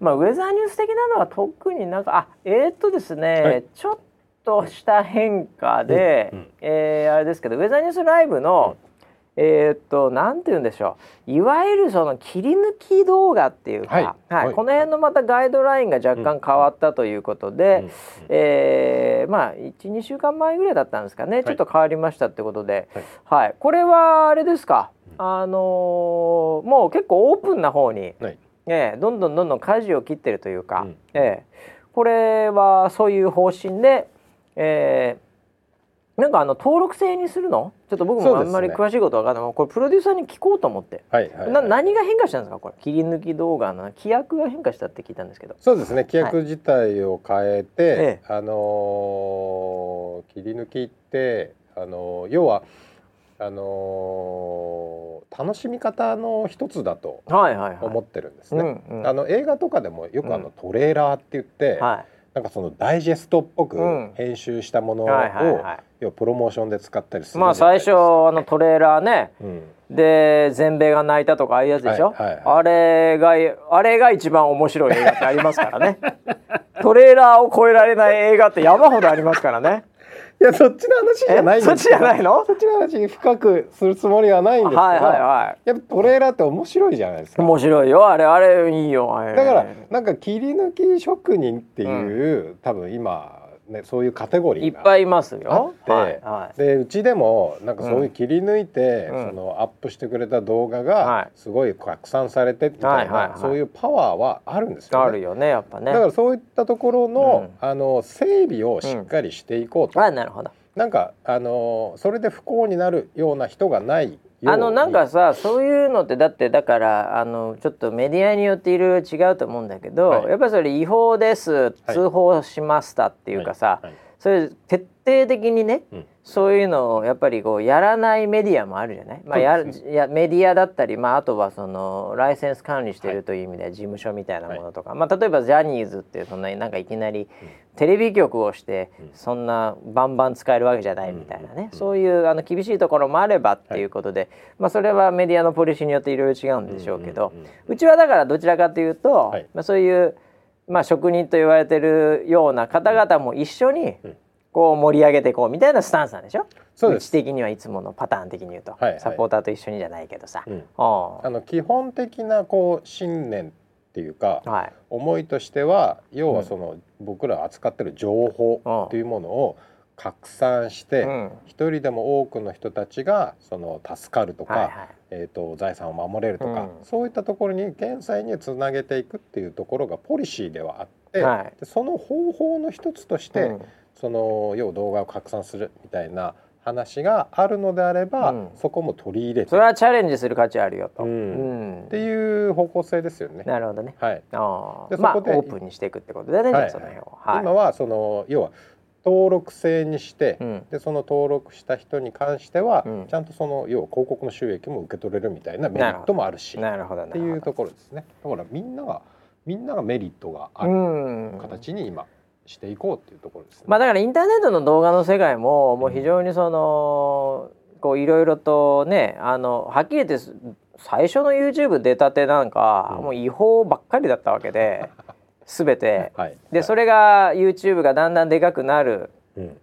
まあウェザーニュース的なのは特になんかあえー、っとですね、はい、ちょっとした変化で、うん。うん、えー、あれですけどウェザーニュースライブの、えー、っとなんて言うんでしょう。いわゆるその切り抜き動画っていうか、はい、はい。はい、この辺のまたガイドラインが若干変わったということで、うん、えー、まあ12週間前ぐらいだったんですかね、ちょっと変わりましたってことで、はい、これはあれですか、あのー、もう結構オープンな方に、はい、えー、どんどんどんどん舵を切ってるというか、うん、えー、これはそういう方針で、えー、なんかあの登録制にするの？ちょっと僕もあんまり詳しいことわかんない、ね、これプロデューサーに聞こうと思って、はいはい、な何が変化したんですか？これ。切り抜き動画の規約が変化したって聞いたんですけど。そうですね。規約自体を変えて、はい、あのー、切り抜きってあのー、要はあのー、楽しみ方の一つだと思ってるんですね。あの映画とかでもよくあの、トレーラーって言って、はいなんかそのダイジェストっぽく編集したものを、要プロモーションで使ったりするまあ最初あのトレーラーね、うん、で全米が泣いたとかああいうやつでしょ、はいはいはい、あれがあれが一番面白い映画ってありますからね。トレーラーを超えられない映画って山ほどありますからねいやそっちの話じゃないんそっちじゃないの？そっちの話深くするつもりはないんですけど、はいはいはい、やっぱトレーラーって面白いじゃないですか。面白いよ。あれあれいいよ。だからなんか切り抜き職人っていう、うん、多分今ね、そういうカテゴリーいっぱいいますよ。はいはい、でうちでもなんかそういう切り抜いて、うん、そのアップしてくれた動画がすごい拡散されてみたいな、そういうパワーはあるんですよね。あるよねやっぱね。だからそういったところの、うん、あの整備をしっかりしていこうと。あなるほど。なんかあのそれで不幸になるような人がないあのなんかさそういうのってだってだからあのちょっとメディアによっていろいろ違うと思うんだけど、はい、やっぱりそれ違法です通報しましたっていうかさ、はい。はい、それ徹底的にね、うん、そういうのをやっぱりこうやらないメディアもあるじゃない、まあ、ややメディアだったり、まあ、あとはそのライセンス管理してるという意味では事務所みたいなものとか、まあ、例えばジャニーズってそんなになんかいきなりテレビ局をしてそんなバンバン使えるわけじゃないみたいなね、そういうあの厳しいところもあればっていうことで、まあ、それはメディアのポリシーによっていろいろ違うんでしょうけど、うちはだからどちらかというと、まあ、そういうまあ、職人と言われてるような方々も一緒にこう盛り上げていこうみたいなスタンスなんでしょ？そうです。的にはいつものパターン的に言うと、はいはい、サポーターと一緒にじゃないけどさ、うん、あの基本的なこう信念っていうか、はい、思いとしては要はその、うん、僕ら扱ってる情報っていうものを拡散して、うん、一人でも多くの人たちがその助かるとか、はいはい、えーと、財産を守れるとか、うん、そういったところに減災につなげていくっていうところがポリシーではあって、はい、その方法の一つとして、うん、その要動画を拡散するみたいな話があるのであれば、うん、そこも取り入れて。それはチャレンジする価値あるよと、うん、っていう方向性ですよね。なるほどね。はい。あでそこで、まあ、オープンにしていくってことだね、はい、その辺を、はい、今はその要は登録制にして、うん、でその登録した人に関しては、うん、ちゃんとその要は広告の収益も受け取れるみたいなメリットもあるしなるほどっていうところですね。だからみんながみんながメリットがある形に今していこうっていうところです、ね、まあだからインターネットの動画の世界ももう非常にその、こういろいろとねあのはっきり言って最初の YouTube 出たてなんか、もう違法ばっかりだったわけで 全て、はい、でそれが YouTube がだんだんでかくなる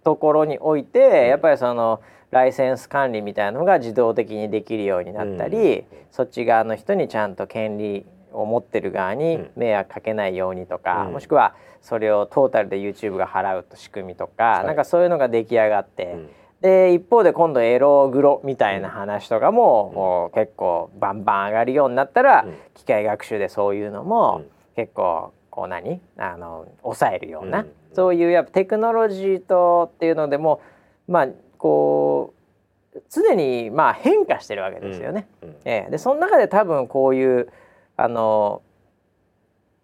ところにおいて、やっぱりそのライセンス管理みたいなのが自動的にできるようになったり、そっち側の人にちゃんと権利を持ってる側に迷惑かけないようにとか、もしくはそれをトータルで YouTube が払うと仕組みとか、はい、なんかそういうのが出来上がって、うん、で一方で今度エログロみたいな話とかも、うん、もう結構バンバン上がるようになったら、うん、機械学習でそういうのも結構こう何？あの抑えるような、そういうやっぱテクノロジーとっていうのでもまあこう常にまあ変化してるわけですよね。ええ、でその中で多分こういうあの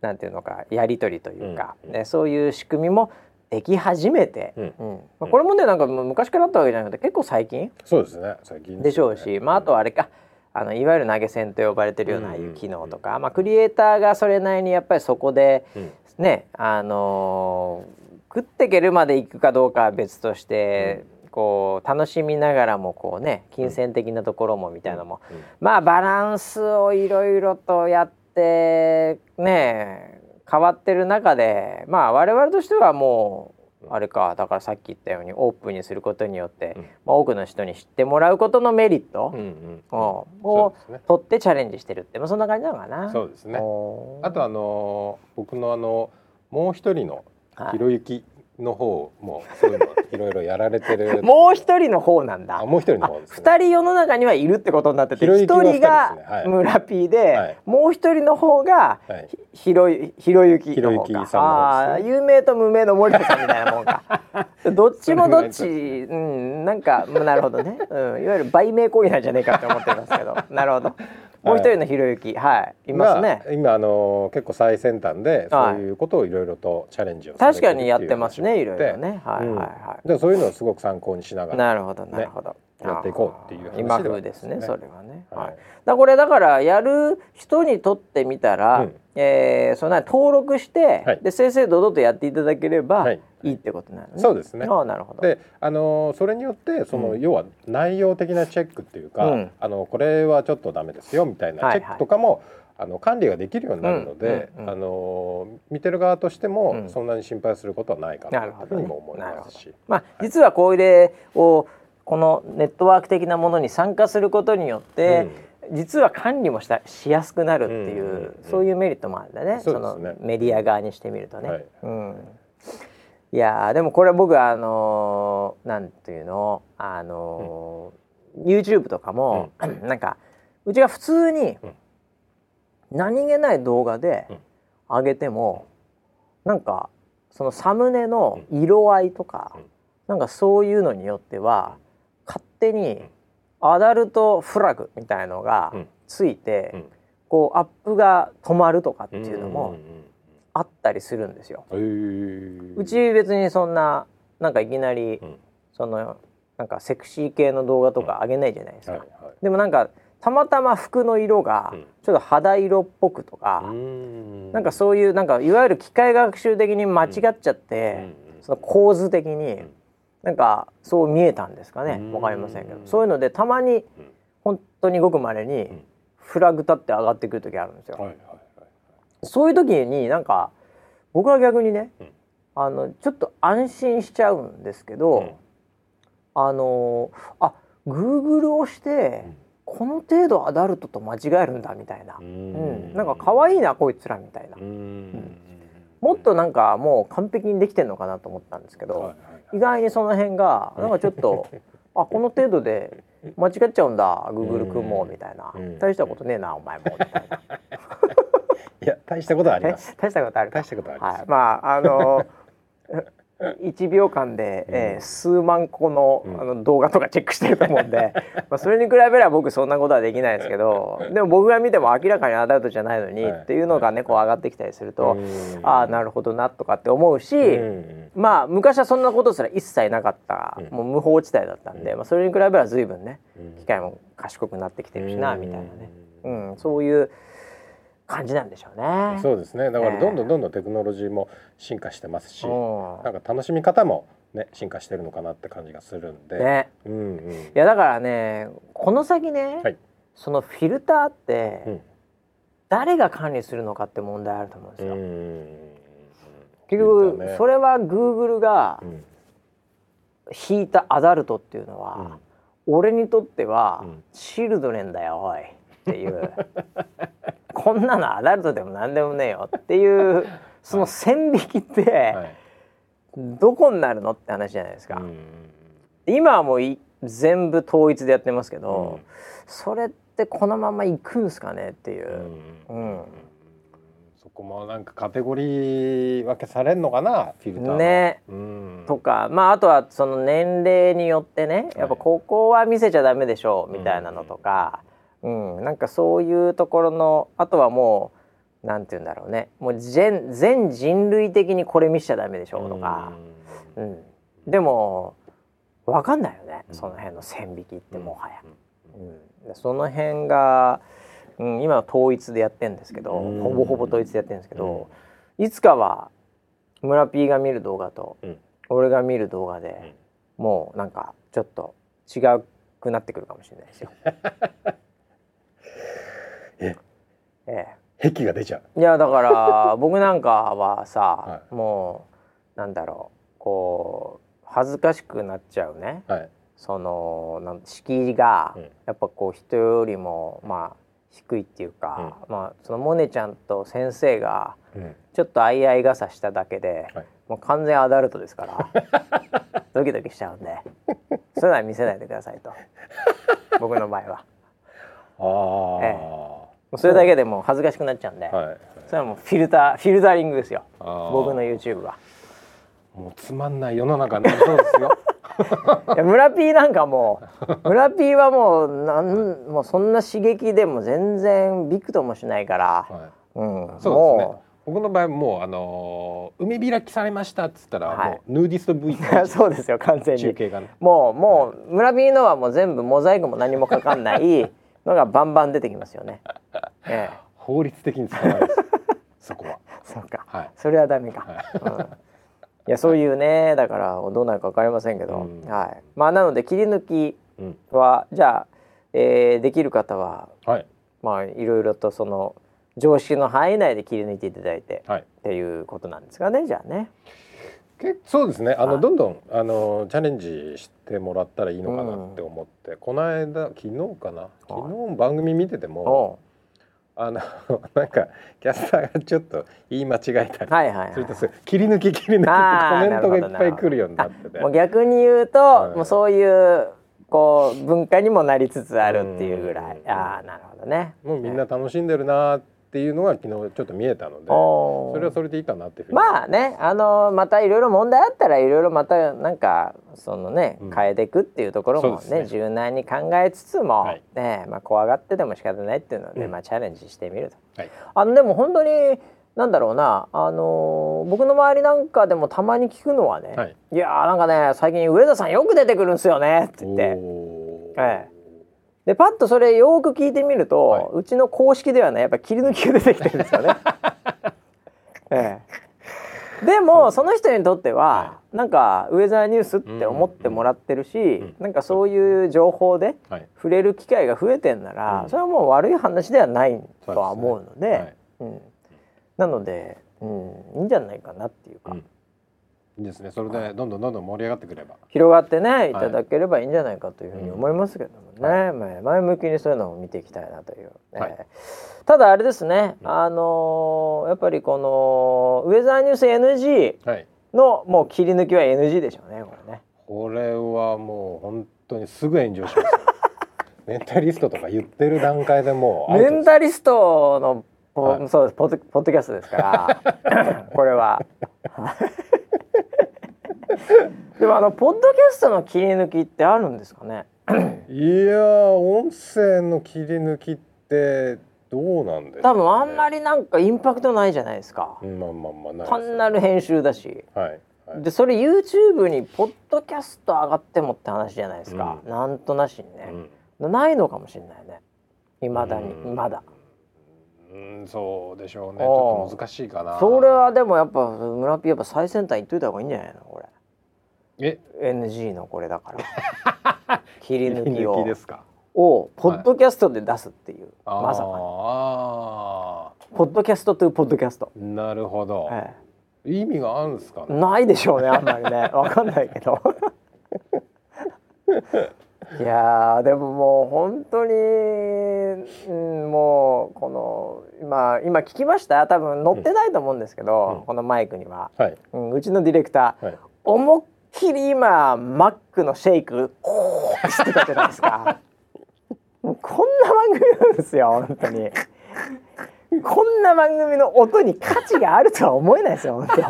なんていうのかやり取りというか、うん。ね、そういう仕組みもでき始めて、うん。うん。まあ、これもねなんか昔からあったわけじゃなくて結構最近そうですね。最近、ね、でしょうし、まあ、あとあれかあのいわゆる投げ銭と呼ばれてるようなああいう機能とか、まあ、クリエイターがそれなりにやっぱりそこで、ねあのー、食っていけるまでいくかどうかは別として、こう楽しみながらもこうね金銭的なところもみたいなのも、まあバランスをいろいろとやってってね変わってる中でまあ我々としてはもうあれかだからさっき言ったようにオープンにすることによって、うん、まあ、多くの人に知ってもらうことのメリット、うんうん、を、ね、取ってチャレンジしてるって、まあ、そんな感じなのかな。そうですね。あとあの僕のあのもう一人のひろゆきの方もそういうのいろいろやられてる。もう一人の方なんだ。もう一人の方です、ね、2人世の中にはいるってことになってて一、人が村 P で、はい、もう一人の方がひろひろゆきの方か、ああ有名と無名の森田さんみたいなもんか。どっちもどっちうんなんかなるほどね、うん、いわゆる売名行為なんじゃねえかって思ってますけど。なるほどもう一人のひろゆき。はい。いますね、今あの結構最先端でそういうことをいろいろとチャレンジを確かにやってますねいろいろね。はいはいはい、でそういうのをすごく参考にしながら、なるほどなるほど、やっていこうっていう今風ですねそれはね、はい、だこれだからやる人にとってみたら、うん、えー、その登録して、はい、で正々堂々とやっていただければ、はい、いいってことなのね。そうですね。あなるほど。で、あのそれによってその、うん、要は内容的なチェックっていうか、うん、あのこれはちょっとダメですよみたいなチェックとかも、はいはいあの管理ができるようになるので、うんうんうん、あの見てる側としてもそんなに心配することはないかなというふうにも思いますし、ね、まあ、実はこれをこのネットワーク的なものに参加することによって、うん、実は管理もしたしやすくなるっていう、うん。うん。うん、そういうメリットもあるんだね。そのメディア側にしてみるとね。はい、うん。いやでもこれ僕あのー、なんていうの？あのー、うん、YouTube とかも、うん、なんかうちが普通に何気ない動画で上げても、うん、なんかそのサムネの色合いとか、うん、なんかそういうのによっては勝手にアダルトフラグみたいのがついて、うん、こうアップが止まるとかっていうのもあったりするんですよ。うち別にそんななんかいきなり、そのなんかセクシー系の動画とか上げないじゃないですか。でもなんかたまたま服の色がちょっと肌色っぽくとか、うん、なんかそういうなんかいわゆる機械学習的に間違っちゃって、うん、その構図的になんかそう見えたんですかね。わかりませんけど。そういうのでたまに本当にごくまれにフラグ立って上がってくる時あるんですよ。はいはいはい、そういう時になんか僕は逆にね、あのちょっと安心しちゃうんですけど、あのあ Google をして、この程度アダルトと間違えるんだみたいな、うん、なんか可愛いなこいつらみたいな、うん、もっとなんかもう完璧にできてんのかなと思ったんですけど、意外にその辺がなんかちょっと あこの程度で間違っちゃうんだグーグル君もみたいな大したことねえなお前もみたいな。いや大したことあります。大したことある。大したことあります。はい、まああの1秒間で、えー、数万個の,、あの動画とかチェックしてると思うんで、まあ、それに比べれば僕そんなことはできないですけどでも僕が見ても明らかにアダルトじゃないのに、っていうのがねこう上がってきたりすると、ああなるほどなとかって思うし、まあ昔はそんなことすら一切なかった、もう無法地帯だったんで、まあ、それに比べれば随分ね機械も賢くなってきてるしなみたいなね、うん、そういう。感じなんでしょうね。そうですね。だからどんどんどんどんテクノロジーも進化してますし、なんか楽しみ方もね進化してるのかなって感じがするんで。ね。うんうん。いやだからねこの先ね、はい、そのフィルターって、うん、誰が管理するのかって問題あると思うんですよ。結局、ね、それはグーグルが引いたアダルトっていうのは、うん、俺にとってはシルドレンだよおいっていう。こんなのアダルトでも何でもねえよっていうその線引きってどこになるのって話じゃないですか。今はもう全部統一でやってますけど、それってこのままいくんすかねっていう。うん。そこもなんかカテゴリー分けされるのかなフィルターね、うん、とかまああとはその年齢によってねやっぱここは見せちゃダメでしょうみたいなのとか、うん、なんかそういうところのあとはもうなんて言うんだろうね。もう全全人類的にこれ見しちゃダメでしょうとか、うん、でも分かんないよね、その辺の線引きってもはや、うん、その辺が、うん、今は統一でやってるんですけど、ほぼほぼ統一でやってるんですけど、いつかは村 P が見る動画と、俺が見る動画で、もうなんかちょっと違くなってくるかもしれないですよ。え？え癖が出ちゃう。いやだから 僕なんかはさ、はい、もうなんだろうこう恥ずかしくなっちゃうね、はい、そのなん敷居が、やっぱこう人よりもまあ低いっていうか、うん、まあそのモネちゃんと先生がちょっと相合い傘しただけで、はい、もう完全アダルトですから ドキドキしちゃうんでそういうのは見せないでくださいと。僕の場合は。ああ、ええそれだけでも恥ずかしくなっちゃうんで、はいはい、それはもうフィルターフィルタリングですよ。僕の YouTube は。もうつまんない世の中になりそうですよ。いや村 P なんかもう村 P はもうなんもうそんな刺激でも全然びくともしないから、はい、うん、そうですね。僕の場合もうあのー、海開きされましたっつったら、はい、もうヌーディスト V そうですよ完全に。中継が、ね、もうもう村 P のはもう全部モザイクも何もかかんないのがバンバン出てきますよね。ええ、法律的に使わないそこは。そうか、はい、それはダメか。はい、うん。いやそういうねだからどうなるか分かりませんけど、うん、はい。まあなので切り抜きは、うん、じゃあ、えー、できる方は、はい、まあいろいろとその常識の範囲内で切り抜いていただいて、はい、っていうことなんですかねじゃあね。そうですね。あのどんどんあのチャレンジしてもらったらいいのかなって思って、うん、この間昨日かな？昨日番組見ててもあの なんかキャスターがちょっと言い間違えたり、はいはいはい、それと切り抜き切り抜きってコメントがいっぱい来るようになってて。もう逆に言うと、もうそういうこう文化にもなりつつあるっていうぐらい、ああなるほどね。もうみんな楽しんでるなっていうのが昨日ちょっと見えたのでそれはそれでいいかなっていうふうに。まあねあのまたいろいろ問題あったらいろいろまたなんかそのね、変えていくっていうところもね、ね、柔軟に考えつつも、はい、ねまあ、怖がってでも仕方ないっていうので、うん、まあ、チャレンジしてみると。はい、あのでも本当になんだろうな、あのー、僕の周りなんかでもたまに聞くのはね、はい、いやーなんかね最近上田さんよく出てくるんですよねって言って、ええ、でパッとそれよく聞いてみると、はい、うちの公式ではねやっぱ切り抜きが出てきてるんですよね。ええ、でもその人にとっては、はい、なんかウェザーニュースって思ってもらってるし、うん、なんかそういう情報で触れる機会が増えてんなら、それはもう悪い話ではないとは思うので。でうん。なので、うん、いいんじゃないかなっていうか。うんいいですね。それでどんどんどんどん盛り上がってくれば。広がってねい。ただければいいんじゃないかというふうに思いますけどもね、うん、前向きにそういうのを見ていきたいなという、ね。はい、ただあれですね、うん、あのー、やっぱりこのウェザーニュース NG の、もう切り抜きは NG でしょうねこれね。これはもう本当にすぐ炎上します メンタリストとか言ってる段階でもうメンタリストのはい、そうです。ポッドポッドキャストですから。これは でもあのポッドキャストの切り抜きってあるんですかね？いや音声の切り抜きってどうなんですか、ね、多分あんまりなんかインパクトないじゃないですか、まあまあまあ単なる編集だし、はいはい、でそれ YouTube にポッドキャスト上がってもって話じゃないですか、うん、なんとなしにね、うん、ないのかもしれないね。いまだに、まだ。うんそうでしょうね。ちょっと難しいかな。それはでもやっぱ村ピやっぱ最先端行っといた方がいいんじゃないのこれ。え？NG のこれだから。切り抜きを。ですか？をポッドキャストで出すっていう、はい、まさかポッドキャストというポッドキャスト。なるほど、ええ、意味があるんですか、ね、ないでしょうねあんまりね。わかんないけど いやでももう本当に、うん、もうこの今今聞きました？多分乗ってないと思うんですけど、うん、このマイクには、はい、うん、うちのディレクター、はい、思いっきり今マックのシェイクこうしてたじゃないですか。こんな番組なんですよ本当に。こんな番組の音に価値があるとは思えないですよ本当。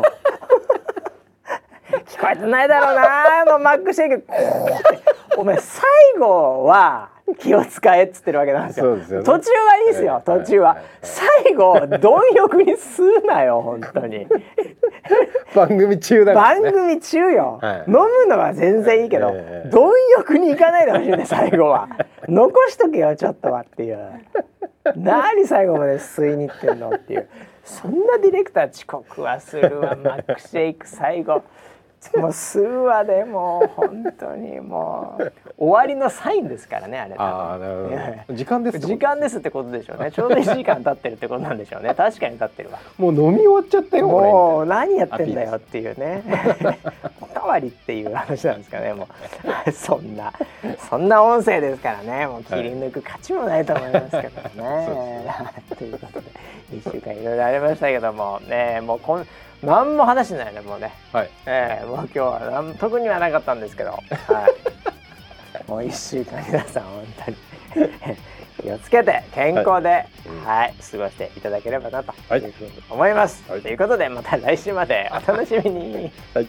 聞こえてないだろうなあのマックシェイクこうってお前最後は気を使えっつってるわけなんですよ。すよね、途中はいいですよ、途中は。最後貪欲に吸うなよ本当に。番組中だ、ね、番組中よ、はい、飲むのは全然いいけど、えー、貪欲にいかないでほしいね最後は。残しとけよちょっとはっていう。何最後まで吸いに行ってんのっていう。そんなディレクター遅刻はするわマックシェイク最後。もう数話でもう本当にもう終わりのサインですからねあれあなるほど。時間です時間ですってことでしょうね。ちょうど1時間経ってるってことなんでしょうね。確かに経ってるわ。もう飲み終わっちゃったよもう何やってんだよっていうね。おかわりっていう話なんですかねもう。そんなそんな音声ですからね。もう切り抜く価値もないと思いますけどね、はい、ということで1週間いろいろありましたけども。ねもうこん何も話してないねもうね、はい。えー、もう今日は何特にはなかったんですけど、はい、もう1週間皆さん本当に。気をつけて健康で、はい、はい、過ごしていただければなというふうに思います。はい、ということでまた来週までお楽しみに。はい